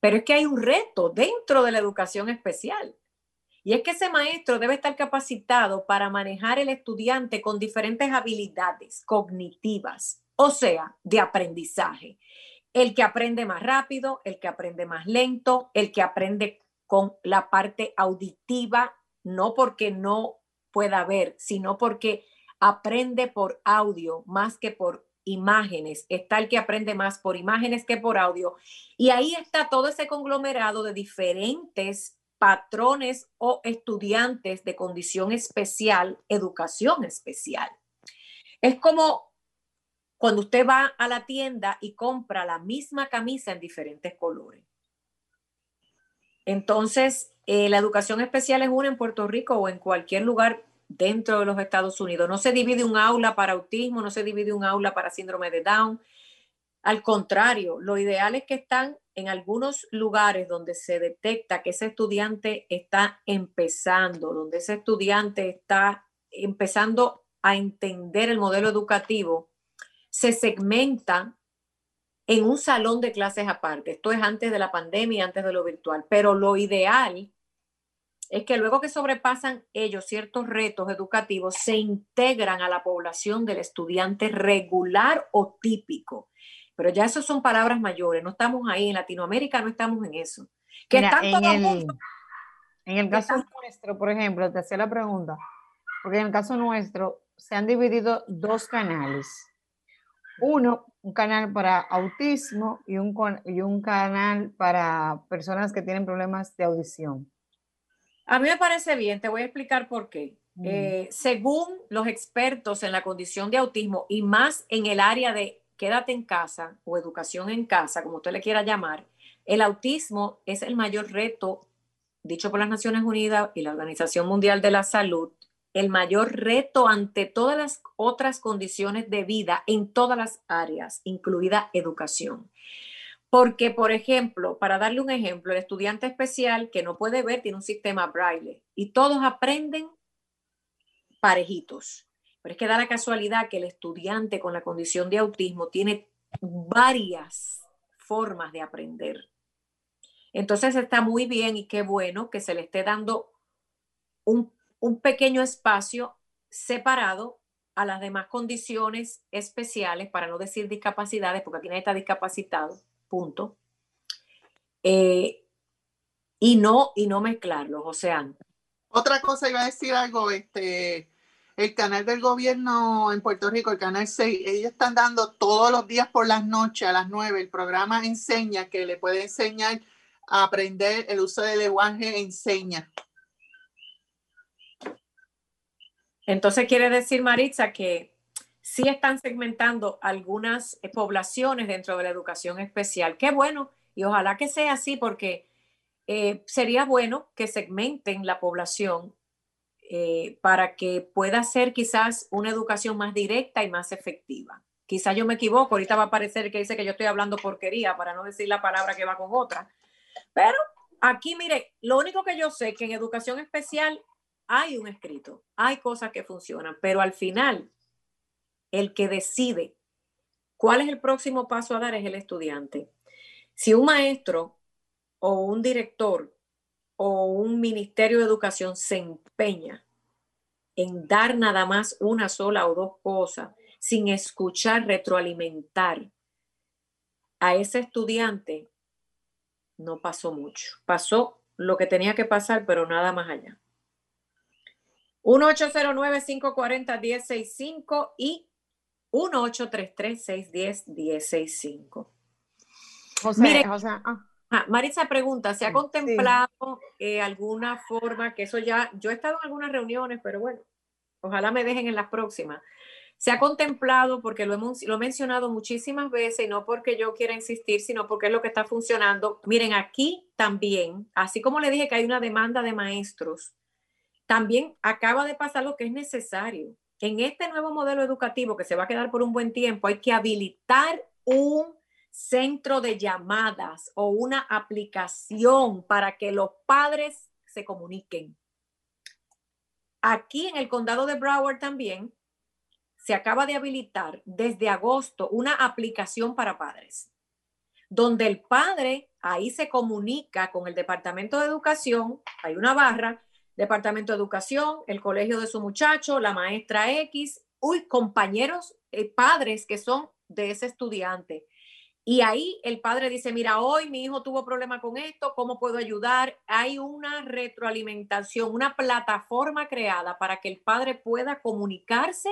Pero es que hay un reto dentro de la educación especial. Y es que ese maestro debe estar capacitado para manejar el estudiante con diferentes habilidades cognitivas, o sea, de aprendizaje. El que aprende más rápido, el que aprende más lento, el que aprende con la parte auditiva, no porque no pueda ver, sino porque aprende por audio más que por imágenes. Está el que aprende más por imágenes que por audio. Y ahí está todo ese conglomerado de diferentes patrones o estudiantes de condición especial, educación especial. Es como cuando usted va a la tienda y compra la misma camisa en diferentes colores. Entonces, eh, la educación especial es una en Puerto Rico o en cualquier lugar dentro de los Estados Unidos. No se divide un aula para autismo, no se divide un aula para síndrome de Down. Al contrario, lo ideal es que están en algunos lugares donde se detecta que ese estudiante está empezando, donde ese estudiante está empezando a entender el modelo educativo, se segmenta en un salón de clases aparte. Esto es antes de la pandemia antes de lo virtual, pero lo ideal es que luego que sobrepasan ellos ciertos retos educativos, se integran a la población del estudiante regular o típico pero ya eso son palabras mayores, no estamos ahí, en Latinoamérica no estamos en eso. Que en, el, en el caso nuestro, por ejemplo, te hacía la pregunta, porque en el caso nuestro se han dividido dos canales. Uno, un canal para autismo y un, y un canal para personas que tienen problemas de audición. A mí me parece bien, te voy a explicar por qué. Mm. Eh, según los expertos en la condición de autismo y más en el área de quédate en casa o educación en casa, como usted le quiera llamar, el autismo es el mayor reto, dicho por las Naciones Unidas y la Organización Mundial de la Salud, el mayor reto ante todas las otras condiciones de vida en todas las áreas, incluida educación. Porque, por ejemplo, para darle un ejemplo, el estudiante especial que no puede ver tiene un sistema braille y todos aprenden parejitos. Pero es que da la casualidad que el estudiante con la condición de autismo tiene varias formas de aprender. Entonces está muy bien y qué bueno que se le esté dando un, pequeño espacio separado a las demás condiciones especiales, para no decir discapacidades, porque aquí nadie está discapacitado, punto. Eh, y no, y no mezclarlos, o sea. Otra cosa iba a decir algo, este, el canal del gobierno en Puerto Rico, el canal 6, ellos están dando todos los días por las noches a las 9, el programa enseña que le puede enseñar a aprender el uso del lenguaje enseña. Entonces quiere decir, Maritza, que sí están segmentando algunas eh, poblaciones dentro de la educación especial. Qué bueno, y ojalá que sea así, porque eh, sería bueno que segmenten la población eh, para que pueda ser quizás una educación más directa y más efectiva. Quizás yo me equivoco, ahorita va a parecer que dice que yo estoy hablando porquería, para no decir la palabra que va con otra. Pero aquí, mire, lo único que yo sé es que en educación especial hay un escrito, hay cosas que funcionan, pero al final el que decide cuál es el próximo paso a dar es el estudiante. Si un maestro o un director o un ministerio de educación se empeña en dar nada más una sola o dos cosas sin escuchar, retroalimentar a ese estudiante, no pasó mucho. Pasó lo que tenía que pasar, pero nada más allá. 1-809-540-1065 y 1-833-610-1065. Mire, José, ah. Marisa pregunta, ¿se ha contemplado eh, alguna forma, que eso ya, yo he estado en algunas reuniones, pero bueno, ojalá me dejen en las próximas. Se ha contemplado, porque lo, hemos, lo he mencionado muchísimas veces, y no porque yo quiera insistir, sino porque es lo que está funcionando. Miren, aquí también, así como le dije que hay una demanda de maestros, también acaba de pasar lo que es necesario. En este nuevo modelo educativo que se va a quedar por un buen tiempo, hay que habilitar un centro de llamadas o una aplicación para que los padres se comuniquen. Aquí en el condado de Broward también se acaba de habilitar desde agosto una aplicación para padres, donde el padre ahí se comunica con el Departamento de Educación, hay una barra, Departamento de Educación, el colegio de su muchacho, la maestra X, uy, compañeros, eh, padres que son de ese estudiante y ahí el padre dice, mira, hoy mi hijo tuvo problema con esto, ¿cómo puedo ayudar? Hay una retroalimentación, una plataforma creada para que el padre pueda comunicarse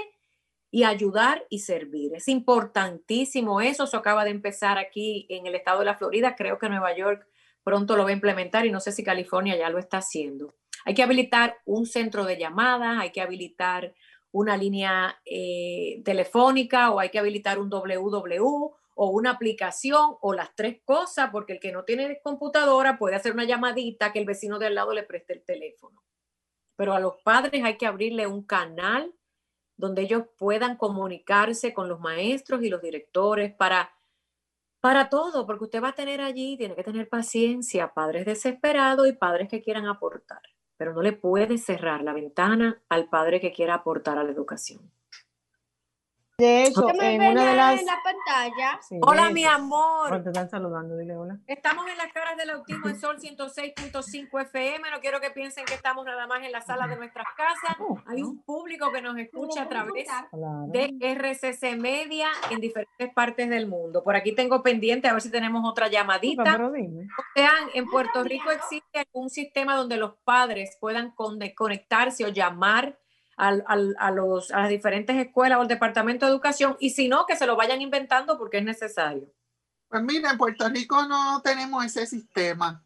y ayudar y servir. Es importantísimo eso, eso acaba de empezar aquí en el estado de la Florida, creo que Nueva York pronto lo va a implementar y no sé si California ya lo está haciendo. Hay que habilitar un centro de llamadas, hay que habilitar una línea eh, telefónica o hay que habilitar un www o una aplicación o las tres cosas, porque el que no tiene computadora puede hacer una llamadita que el vecino de al lado le preste el teléfono. Pero a los padres hay que abrirle un canal donde ellos puedan comunicarse con los maestros y los directores para, para todo, porque usted va a tener allí, tiene que tener paciencia, padres desesperados y padres que quieran aportar, pero no le puede cerrar la ventana al padre que quiera aportar a la educación. De hecho, en una de las... la pantalla. hola, mi amor. te están saludando, dile hola. Estamos en las caras del autismo en Sol 106.5 FM. No quiero que piensen que estamos nada más en la sala de nuestras casas. Hay un público que nos escucha a través de RCC Media en diferentes partes del mundo. Por aquí tengo pendiente a ver si tenemos otra llamadita. Sean, en Puerto Rico existe un sistema donde los padres puedan conectarse o llamar a, los, a las diferentes escuelas o al Departamento de Educación y si no, que se lo vayan inventando porque es necesario. Pues mira, en Puerto Rico no tenemos ese sistema.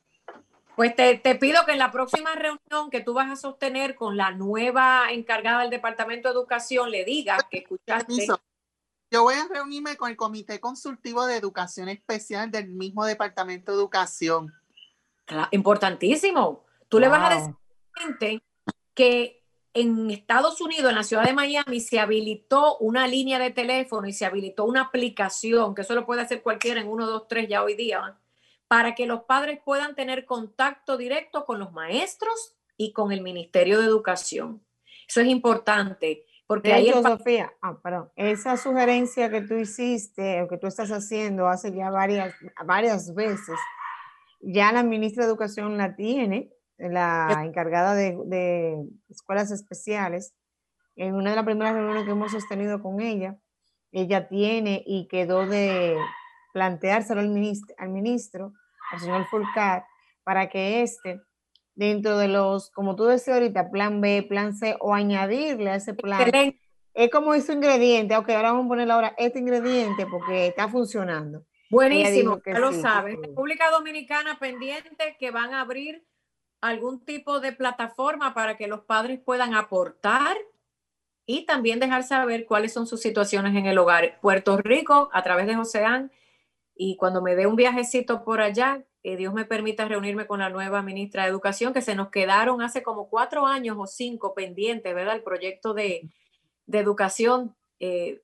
Pues te, pido que en la próxima reunión que tú vas a sostener con la nueva encargada del Departamento de Educación le digas que escuchaste. Yo voy a reunirme con el Comité Consultivo de Educación Especial del mismo Departamento de Educación. importantísimo. Tú le vas a decir a la gente que en Estados Unidos, en la ciudad de Miami, se habilitó una línea de teléfono y se habilitó una aplicación, que eso lo puede hacer cualquiera en 1, 2, 3 ya hoy día, para que los padres puedan tener contacto directo con los maestros y con el Ministerio de Educación. Eso es importante. Porque ahí Sofía, ah, perdón, esa sugerencia que tú hiciste o que tú estás haciendo hace ya varias, varias veces, ya la ministra de Educación la tiene la encargada de, escuelas especiales, en una de las primeras reuniones que hemos sostenido con ella, ella tiene y quedó de planteárselo al ministro, al, ministro, al señor Fulcar, para que éste, dentro de los, como tú decías ahorita, plan B, plan C, o añadirle a ese plan, es como ese ingrediente, ok, ahora vamos a ponerle ahora este ingrediente porque está funcionando. Buenísimo, ya lo sabes. República Dominicana pendiente que van a abrir algún tipo de plataforma para que los padres puedan aportar y también dejar saber cuáles son sus situaciones en el hogar. Puerto Rico, a través de Joseán, y cuando me dé un viajecito por allá, que Dios me permita reunirme con la nueva ministra de Educación, que se nos quedaron hace como cuatro años o cinco pendientes, ¿verdad? El proyecto de, educación eh,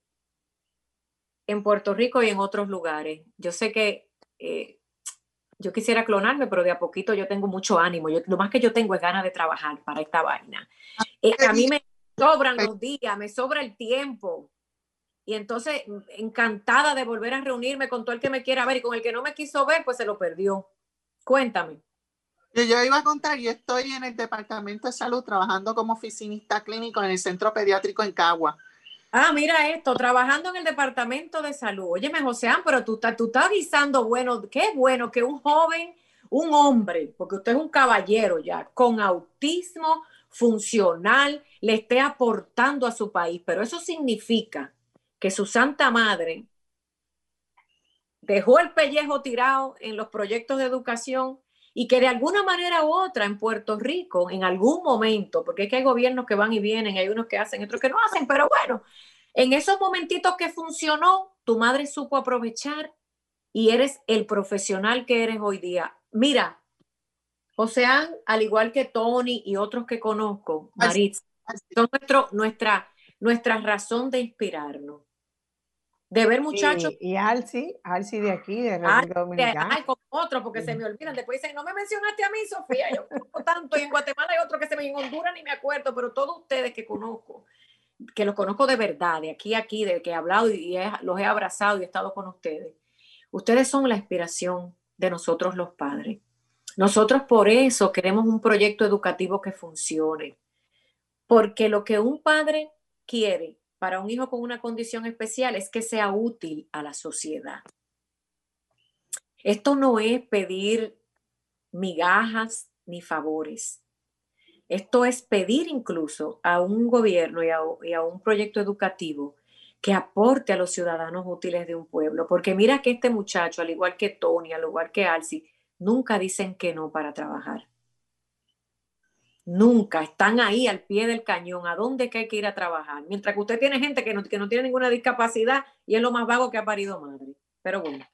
en Puerto Rico y en otros lugares. Yo sé que eh, yo quisiera clonarme, pero de a poquito yo tengo mucho ánimo. Yo, lo más que yo tengo es ganas de trabajar para esta vaina. Eh, a mí me sobran los días, me sobra el tiempo. y entonces encantada de volver a reunirme con todo el que me quiera ver y con el que no me quiso ver, pues se lo perdió. Cuéntame. Yo iba a contar, yo estoy en el Departamento de Salud trabajando como oficinista clínico en el Centro Pediátrico en Cagua. Ah, mira esto, trabajando en el Departamento de Salud. Óyeme, Joseán, pero tú, tú estás avisando, bueno, qué bueno que un joven, un hombre, porque usted es un caballero ya, con autismo funcional, le esté aportando a su país. Pero eso significa que su Santa Madre dejó el pellejo tirado en los proyectos de educación y que de alguna manera u otra en Puerto Rico, en algún momento, porque es que hay gobiernos que van y vienen, hay unos que hacen, otros que no hacen, pero bueno, en esos momentitos que funcionó, tu madre supo aprovechar y eres el profesional que eres hoy día. Mira, Joseán, al igual que Tony y otros que conozco, Maritza, son nuestro, nuestra, nuestra razón de inspirarnos de ver muchachos. Y, y Alci, Alci de aquí, de República Dominicana. Ay, con otro, porque se me olvidan. Después dicen, no me mencionaste a mí, Sofía. Yo conozco tanto. Y en Guatemala hay otro que se me en Honduras ni me acuerdo, pero todos ustedes que conozco, que los conozco de verdad, de aquí a aquí, de que he hablado y los he abrazado y he estado con ustedes. Ustedes son la inspiración de nosotros los padres. Nosotros por eso queremos un proyecto educativo que funcione. Porque lo que un padre quiere para un hijo con una condición especial es que sea útil a la sociedad. Esto no es pedir migajas ni favores. Esto es pedir incluso a un gobierno y a, un proyecto educativo que aporte a los ciudadanos útiles de un pueblo. Porque mira que este muchacho, al igual que Tony, al igual que Alci, nunca dicen que no para trabajar. Nunca, están ahí al pie del cañón, a dónde que hay que ir a trabajar. Mientras que usted tiene gente que no, que no tiene ninguna discapacidad y es lo más vago que ha parido madre. Pero bueno.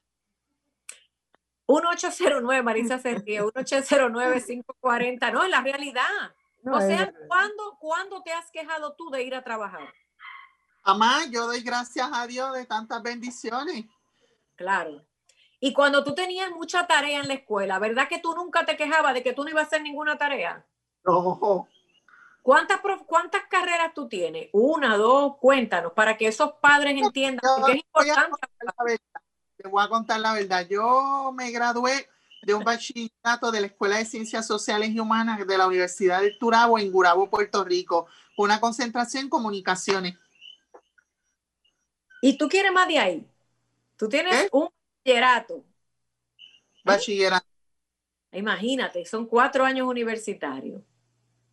1809, Marisa Sergio, 1809-540, no, es la realidad. o sea, ¿cuándo, ¿cuándo te has quejado tú de ir a trabajar? Mamá, yo doy gracias a Dios de tantas bendiciones. Claro. Y cuando tú tenías mucha tarea en la escuela, ¿verdad que tú nunca te quejabas de que tú no ibas a hacer ninguna tarea? No. ¿Cuántas, ¿Cuántas carreras tú tienes? Una, dos, cuéntanos, para que esos padres entiendan que es importante. Te voy a contar la verdad. Yo me gradué de un bachillerato de la Escuela de Ciencias Sociales y Humanas de la Universidad del Turabo en Gurabo, Puerto Rico, una concentración en comunicaciones. ¿Y tú quieres más de ahí? Tú tienes un bachillerato. Bachillerato. Imagínate, son cuatro años universitarios.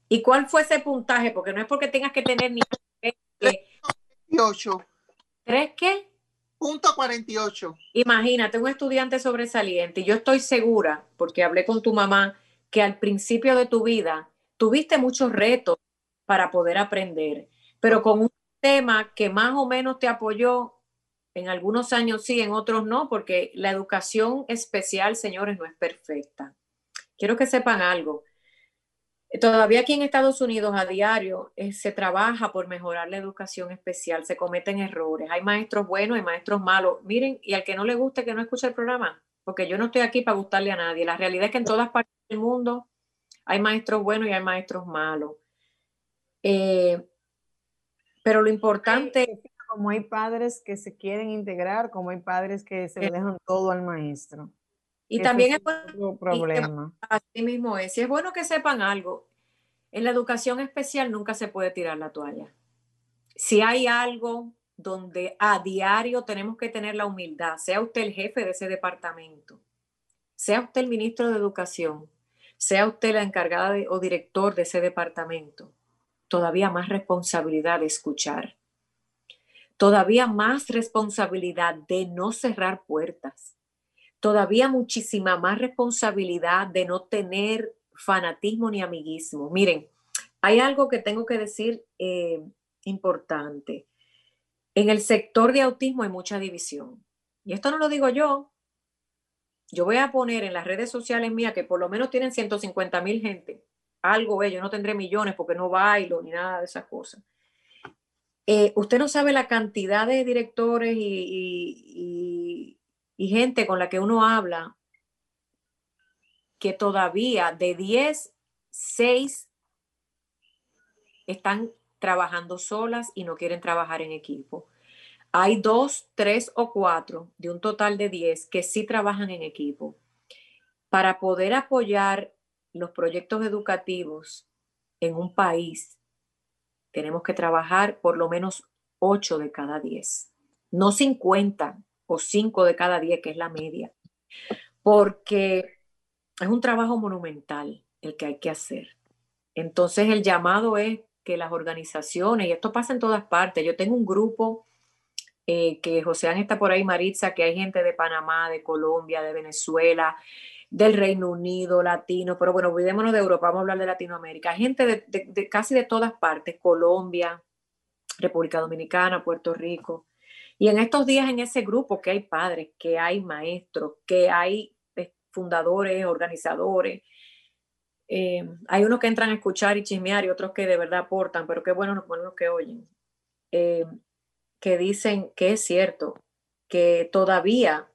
¿Y cuál fue ese puntaje? Porque no es porque tengas que tener ni... 48. ¿Tres qué? Punto 48. Imagínate, un estudiante sobresaliente. Y yo estoy segura, porque hablé con tu mamá, que al principio de tu vida tuviste muchos retos para poder aprender, pero con un tema que más o menos te apoyó, en algunos años sí, en otros no, porque la educación especial, señores, no es perfecta. Quiero que sepan algo. Todavía aquí en Estados Unidos a diario eh, se trabaja por mejorar la educación especial, se cometen errores, hay maestros buenos y maestros malos. Miren, y al que no le guste que no escuche el programa, porque yo no estoy aquí para gustarle a nadie. La realidad es que en todas partes del mundo hay maestros buenos y hay maestros malos. Eh, pero lo importante... Como hay padres que se quieren integrar, como hay padres que se le dejan todo al maestro. Y también es, bueno, problema. Así mismo es. Y es bueno que sepan algo. En la educación especial nunca se puede tirar la toalla. Si hay algo donde a diario tenemos que tener la humildad, sea usted el jefe de ese departamento, sea usted el ministro de Educación, sea usted la encargada o director de ese departamento, todavía más responsabilidad de escuchar, todavía más responsabilidad de no cerrar puertas, todavía muchísima más responsabilidad de no tener fanatismo ni amiguismo. Miren, hay algo que tengo que decir eh, importante. En el sector de autismo hay mucha división. Y esto no lo digo yo. Yo voy a poner en las redes sociales mías que por lo menos tienen 150 mil gente. Algo, yo no tendré millones porque no bailo ni nada de esas cosas. Eh, usted no sabe la cantidad de directores y gente con la que uno habla que todavía de 10, 6 están trabajando solas y no quieren trabajar en equipo. hay dos, tres o cuatro de un total de diez que sí trabajan en equipo. Para poder apoyar los proyectos educativos en un país, tenemos que trabajar por lo menos ocho de cada diez, no 50 o cinco de cada diez, que es la media, porque es un trabajo monumental el que hay que hacer. Entonces el llamado es que las organizaciones, y esto pasa en todas partes, yo tengo un grupo eh, que José está por ahí, Maritza, que hay gente de Panamá, de Colombia, de Venezuela, del Reino Unido, latino, pero bueno, olvidémonos de Europa, vamos a hablar de Latinoamérica, gente de, casi de todas partes, Colombia, República Dominicana, Puerto Rico. Y en estos días en ese grupo que hay padres, que hay maestros, que hay eh, fundadores, organizadores, eh, hay unos que entran a escuchar y chismear y otros que de verdad aportan, pero qué bueno, los que oyen, eh, que dicen que es cierto, que todavía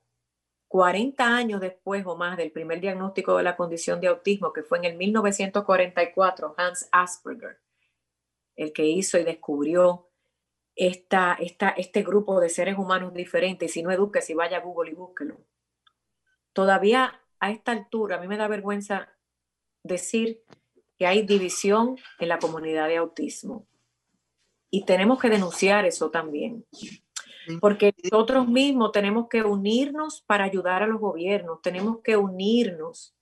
40 años después o más del primer diagnóstico de la condición de autismo, que fue en el 1944, Hans Asperger, el que hizo y descubrió esta, esta, este grupo de seres humanos diferentes, si no eduque, si vaya a Google y búsquelo. Todavía a esta altura, a mí me da vergüenza decir que hay división en la comunidad de autismo. Y tenemos que denunciar eso también. Porque nosotros mismos tenemos que unirnos para ayudar a los gobiernos, tenemos que unirnos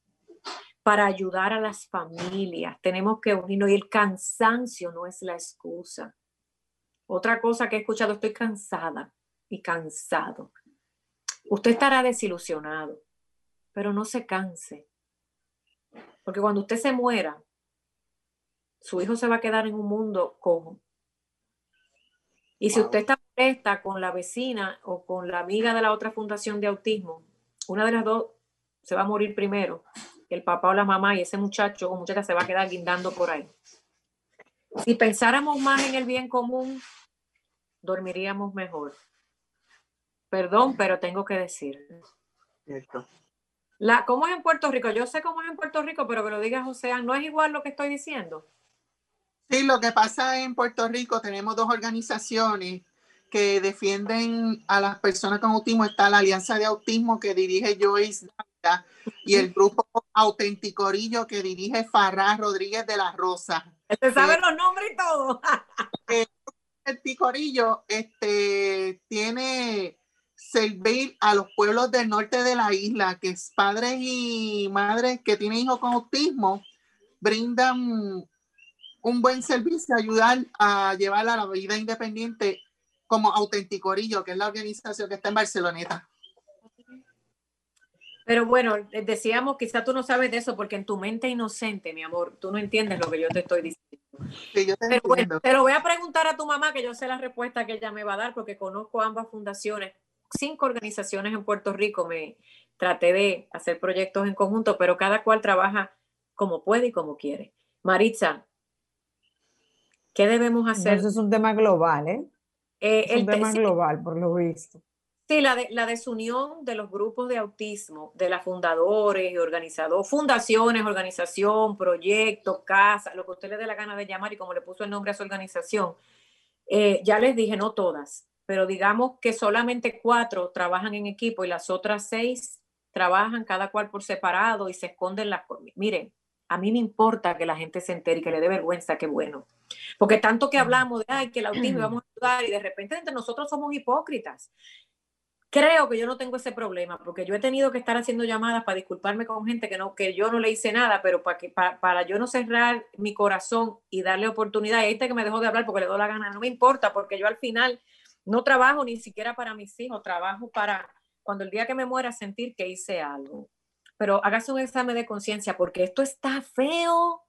para ayudar a las familias, tenemos que unirnos y el cansancio no es la excusa. Otra cosa que he escuchado, estoy cansada y cansado. Usted estará desilusionado, pero no se canse. Porque cuando usted se muera, su hijo se va a quedar en un mundo cojo. Y si usted está presta con la vecina o con la amiga de la otra fundación de autismo, una de las dos se va a morir primero, el papá o la mamá, y ese muchacho o muchacha se va a quedar guindando por ahí. Si pensáramos más en el bien común, dormiríamos mejor. Perdón, pero tengo que decir. La, ¿Cómo es en Puerto Rico? Yo sé cómo es en Puerto Rico, pero que lo diga José, ¿no es igual lo que estoy diciendo? Sí, lo que pasa en Puerto Rico, tenemos dos organizaciones que defienden a las personas con autismo. Está la Alianza de Autismo que dirige Joyce y el grupo Autenticorillo que dirige Farrá Rodríguez de la Rosa. Se saben eh, los nombres y todo. El Autenticorillo este, tiene servir a los pueblos del norte de la isla, que es padres y madres que tienen hijos con autismo, brindan un buen servicio, ayudar a llevar a la vida independiente como Autenticorillo, que es la organización que está en Barceloneta. Pero bueno, decíamos, quizá tú no sabes de eso porque en tu mente inocente, mi amor, tú no entiendes lo que yo te estoy diciendo. Sí, yo te Pero bueno, te lo voy a preguntar a tu mamá, que yo sé la respuesta que ella me va a dar porque conozco ambas fundaciones, cinco organizaciones en Puerto Rico, me traté de hacer proyectos en conjunto, pero cada cual trabaja como puede y como quiere. Maritza, ¿Qué debemos hacer? Eso es un tema global, ¿eh? eh es un tema global, por lo visto. Sí, la, de, la desunión de los grupos de autismo, de las fundadores y organizadores, fundaciones, organización, proyectos, casa, lo que usted le dé la gana de llamar y como le puso el nombre a su organización. Eh, ya les dije, no todas, pero digamos que solamente cuatro trabajan en equipo y las otras seis trabajan cada cual por separado y se esconden las... Miren, a mí me importa que la gente se entere y que le dé vergüenza, qué bueno. Porque tanto que hablamos de, ay, que el autismo vamos a ayudar y de repente entre nosotros somos hipócritas. Creo que yo no tengo ese problema, porque yo he tenido que estar haciendo llamadas para disculparme con gente que, no, que yo no le hice nada, pero para, que, para, para yo no cerrar mi corazón y darle oportunidad. Y está que me dejó de hablar porque le doy la gana, no me importa, porque yo al final no trabajo ni siquiera para mis hijos, trabajo para cuando el día que me muera sentir que hice algo pero hágase un examen de conciencia porque esto está feo.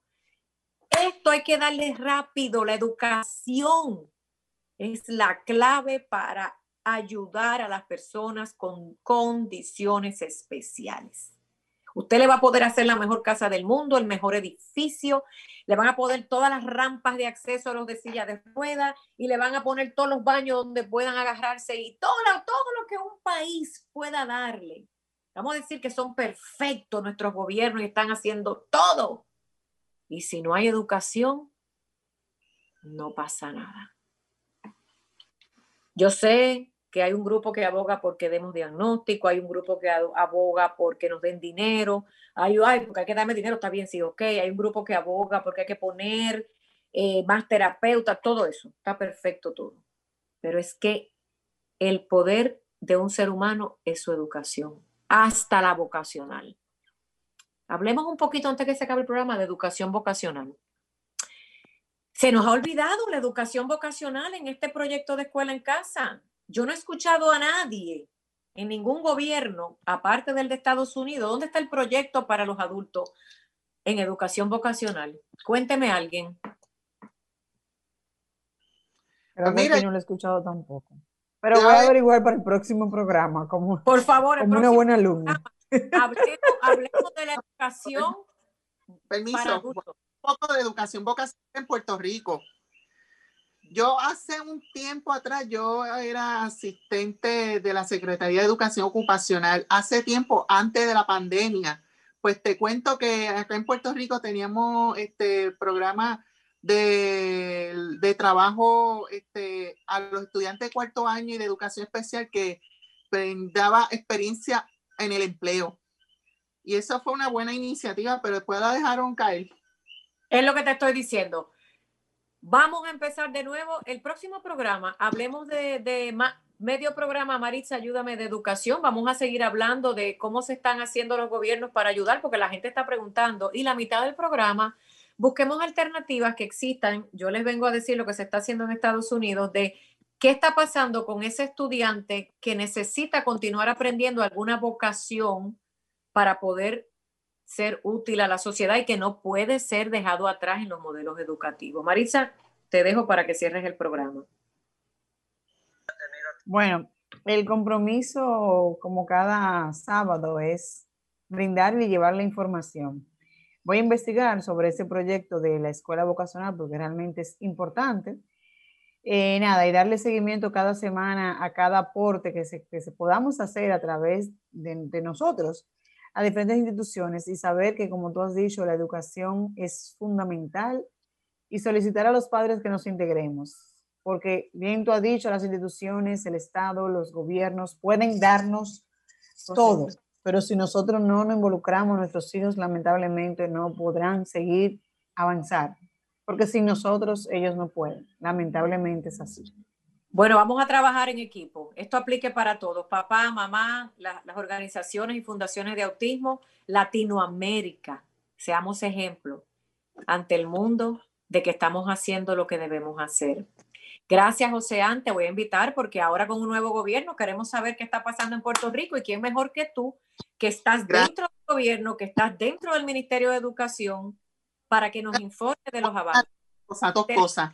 Esto hay que darle rápido. La educación es la clave para ayudar a las personas con condiciones especiales. Usted le va a poder hacer la mejor casa del mundo, el mejor edificio, le van a poner todas las rampas de acceso a los de silla de ruedas y le van a poner todos los baños donde puedan agarrarse y todo, todo lo que un país pueda darle. Vamos a decir que son perfectos nuestros gobiernos y están haciendo todo. Y si no hay educación, no pasa nada. Yo sé que hay un grupo que aboga porque demos diagnóstico, hay un grupo que aboga porque nos den dinero, hay, ay, porque hay que darme dinero, está bien, sí, ok, hay un grupo que aboga porque hay que poner eh, más terapeutas, todo eso, está perfecto todo. Pero es que el poder de un ser humano es su educación, hasta la vocacional. Hablemos un poquito antes que se acabe el programa de educación vocacional. Se nos ha olvidado la educación vocacional en este proyecto de escuela en casa. Yo no he escuchado a nadie en ningún gobierno, aparte del de Estados Unidos, ¿dónde está el proyecto para los adultos en educación vocacional? Cuénteme alguien. Pero mira, no lo he escuchado tampoco. Pero voy a averiguar para el próximo programa, como, por favor, como una buena alumna. Hablemos, de la educación. Permiso, un poco de educación vocacional en Puerto Rico. Yo hace un tiempo atrás, yo era asistente de la Secretaría de Educación Ocupacional, hace tiempo, antes de la pandemia. Pues te cuento que acá en Puerto Rico teníamos este programa de, de trabajo este, a los estudiantes de cuarto año y de educación especial que daba experiencia en el empleo. Y eso fue una buena iniciativa, pero después la dejaron caer. Es lo que te estoy diciendo. Vamos a empezar de nuevo el próximo programa. Hablemos de, medio programa, Maritza, ayúdame, de educación. Vamos a seguir hablando de cómo se están haciendo los gobiernos para ayudar, porque la gente está preguntando. Y la mitad del programa, busquemos alternativas que existan. Yo les vengo a decir lo que se está haciendo en Estados Unidos de qué está pasando con ese estudiante que necesita continuar aprendiendo alguna vocación para poder ser útil a la sociedad y que no puede ser dejado atrás en los modelos educativos. Marisa, te dejo para que cierres el programa. Bueno, el compromiso, como cada sábado, es brindar y llevar la información. Voy a investigar sobre ese proyecto de la escuela vocacional porque realmente es importante. Eh, nada, y darle seguimiento cada semana a cada aporte que se, que se podamos hacer a través de nosotros a diferentes instituciones y saber que, como tú has dicho, la educación es fundamental y solicitar a los padres que nos integremos, porque bien tú has dicho, las instituciones, el Estado, los gobiernos pueden darnos todo, pero si nosotros no nos involucramos, nuestros hijos lamentablemente no podrán seguir avanzar, porque sin nosotros ellos no pueden, lamentablemente es así. Bueno, vamos a trabajar en equipo. Esto aplique para todos, papá, mamá, las organizaciones y fundaciones de autismo, Latinoamérica. Seamos ejemplo ante el mundo de que estamos haciendo lo que debemos hacer. Gracias, José Te voy a invitar porque ahora con un nuevo gobierno queremos saber qué está pasando en Puerto Rico y quién mejor que tú, que estás dentro del gobierno, que estás dentro del Ministerio de Educación, para que nos informe de los avances. Dos cosas.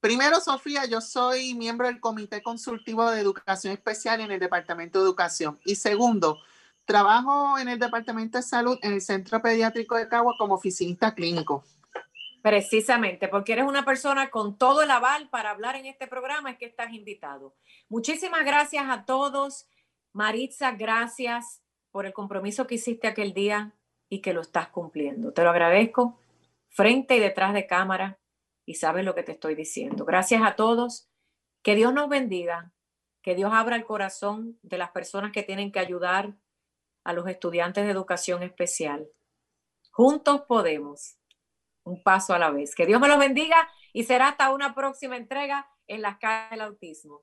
Primero, Sofía, yo soy miembro del Comité Consultivo de Educación Especial en el Departamento de Educación. Y segundo, trabajo en el Departamento de Salud en el Centro Pediátrico de Cagua como oficinista clínico. Precisamente, porque eres una persona con todo el aval para hablar en este programa, es que estás invitado. Muchísimas gracias a todos. Maritza, gracias por el compromiso que hiciste aquel día y que lo estás cumpliendo. Te lo agradezco frente y detrás de cámara y sabes lo que te estoy diciendo. Gracias a todos. Que Dios nos bendiga. Que Dios abra el corazón de las personas que tienen que ayudar a los estudiantes de educación especial. Juntos podemos. Un paso a la vez. Que Dios me los bendiga y será hasta una próxima entrega en las calles del autismo.